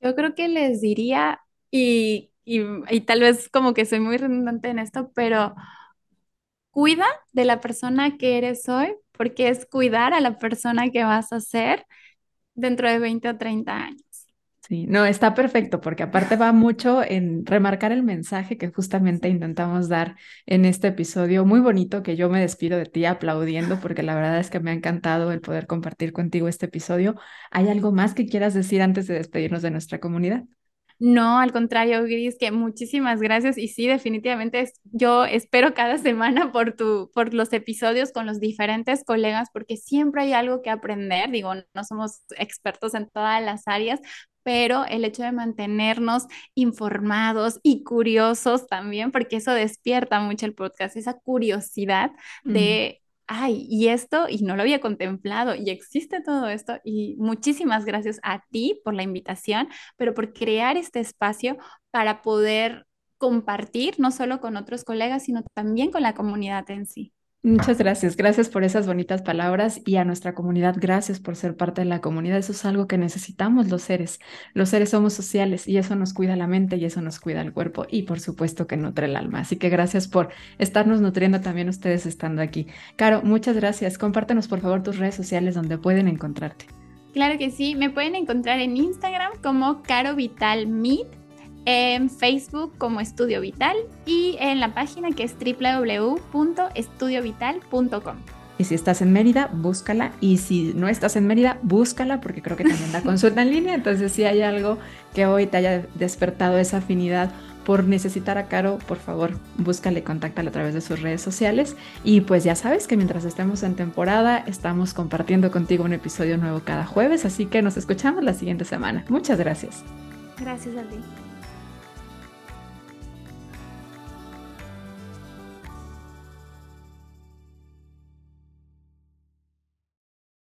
Yo creo que les diría, y y, tal vez como que soy muy redundante en esto, pero cuida de la persona que eres hoy, porque es cuidar a la persona que vas a ser dentro de 20 o 30 años. Sí, no, está perfecto, porque aparte va mucho en remarcar el mensaje que justamente intentamos dar en este episodio. Muy bonito que yo me despido de ti aplaudiendo, porque la verdad es que me ha encantado el poder compartir contigo este episodio. ¿Hay algo más que quieras decir antes de despedirnos de nuestra comunidad? No, al contrario, Gris, que muchísimas gracias y sí, definitivamente yo espero cada semana por tu, por los episodios con los diferentes colegas porque siempre hay algo que aprender. Digo, no somos expertos en todas las áreas, pero el hecho de mantenernos informados y curiosos también, porque eso despierta mucho el podcast, esa curiosidad de ay, y esto, y no lo había contemplado, y existe todo esto, y muchísimas gracias a ti por la invitación, pero por crear este espacio para poder compartir, no solo con otros colegas, sino también con la comunidad en sí. Muchas gracias, gracias por esas bonitas palabras y a nuestra comunidad, gracias por ser parte de la comunidad. Eso es algo que necesitamos los seres. Los seres somos sociales y eso nos cuida la mente y eso nos cuida el cuerpo y por supuesto que nutre el alma. Así que gracias por estarnos nutriendo también ustedes estando aquí. Caro, muchas gracias. Compártenos por favor tus redes sociales donde pueden encontrarte. Claro que sí, me pueden encontrar en Instagram como Caro Vital en Facebook como Estudio Vital y en la página que es www.estudiovital.com. Y si estás en Mérida, búscala. Y si no estás en Mérida, búscala porque creo que también da consulta en línea. Entonces, si hay algo que hoy te haya despertado esa afinidad por necesitar a Caro, por favor, búscale, contáctala a través de sus redes sociales. Y pues ya sabes que mientras estemos en temporada, estamos compartiendo contigo un episodio nuevo cada jueves. Así que nos escuchamos la siguiente semana. Muchas gracias. Gracias a ti.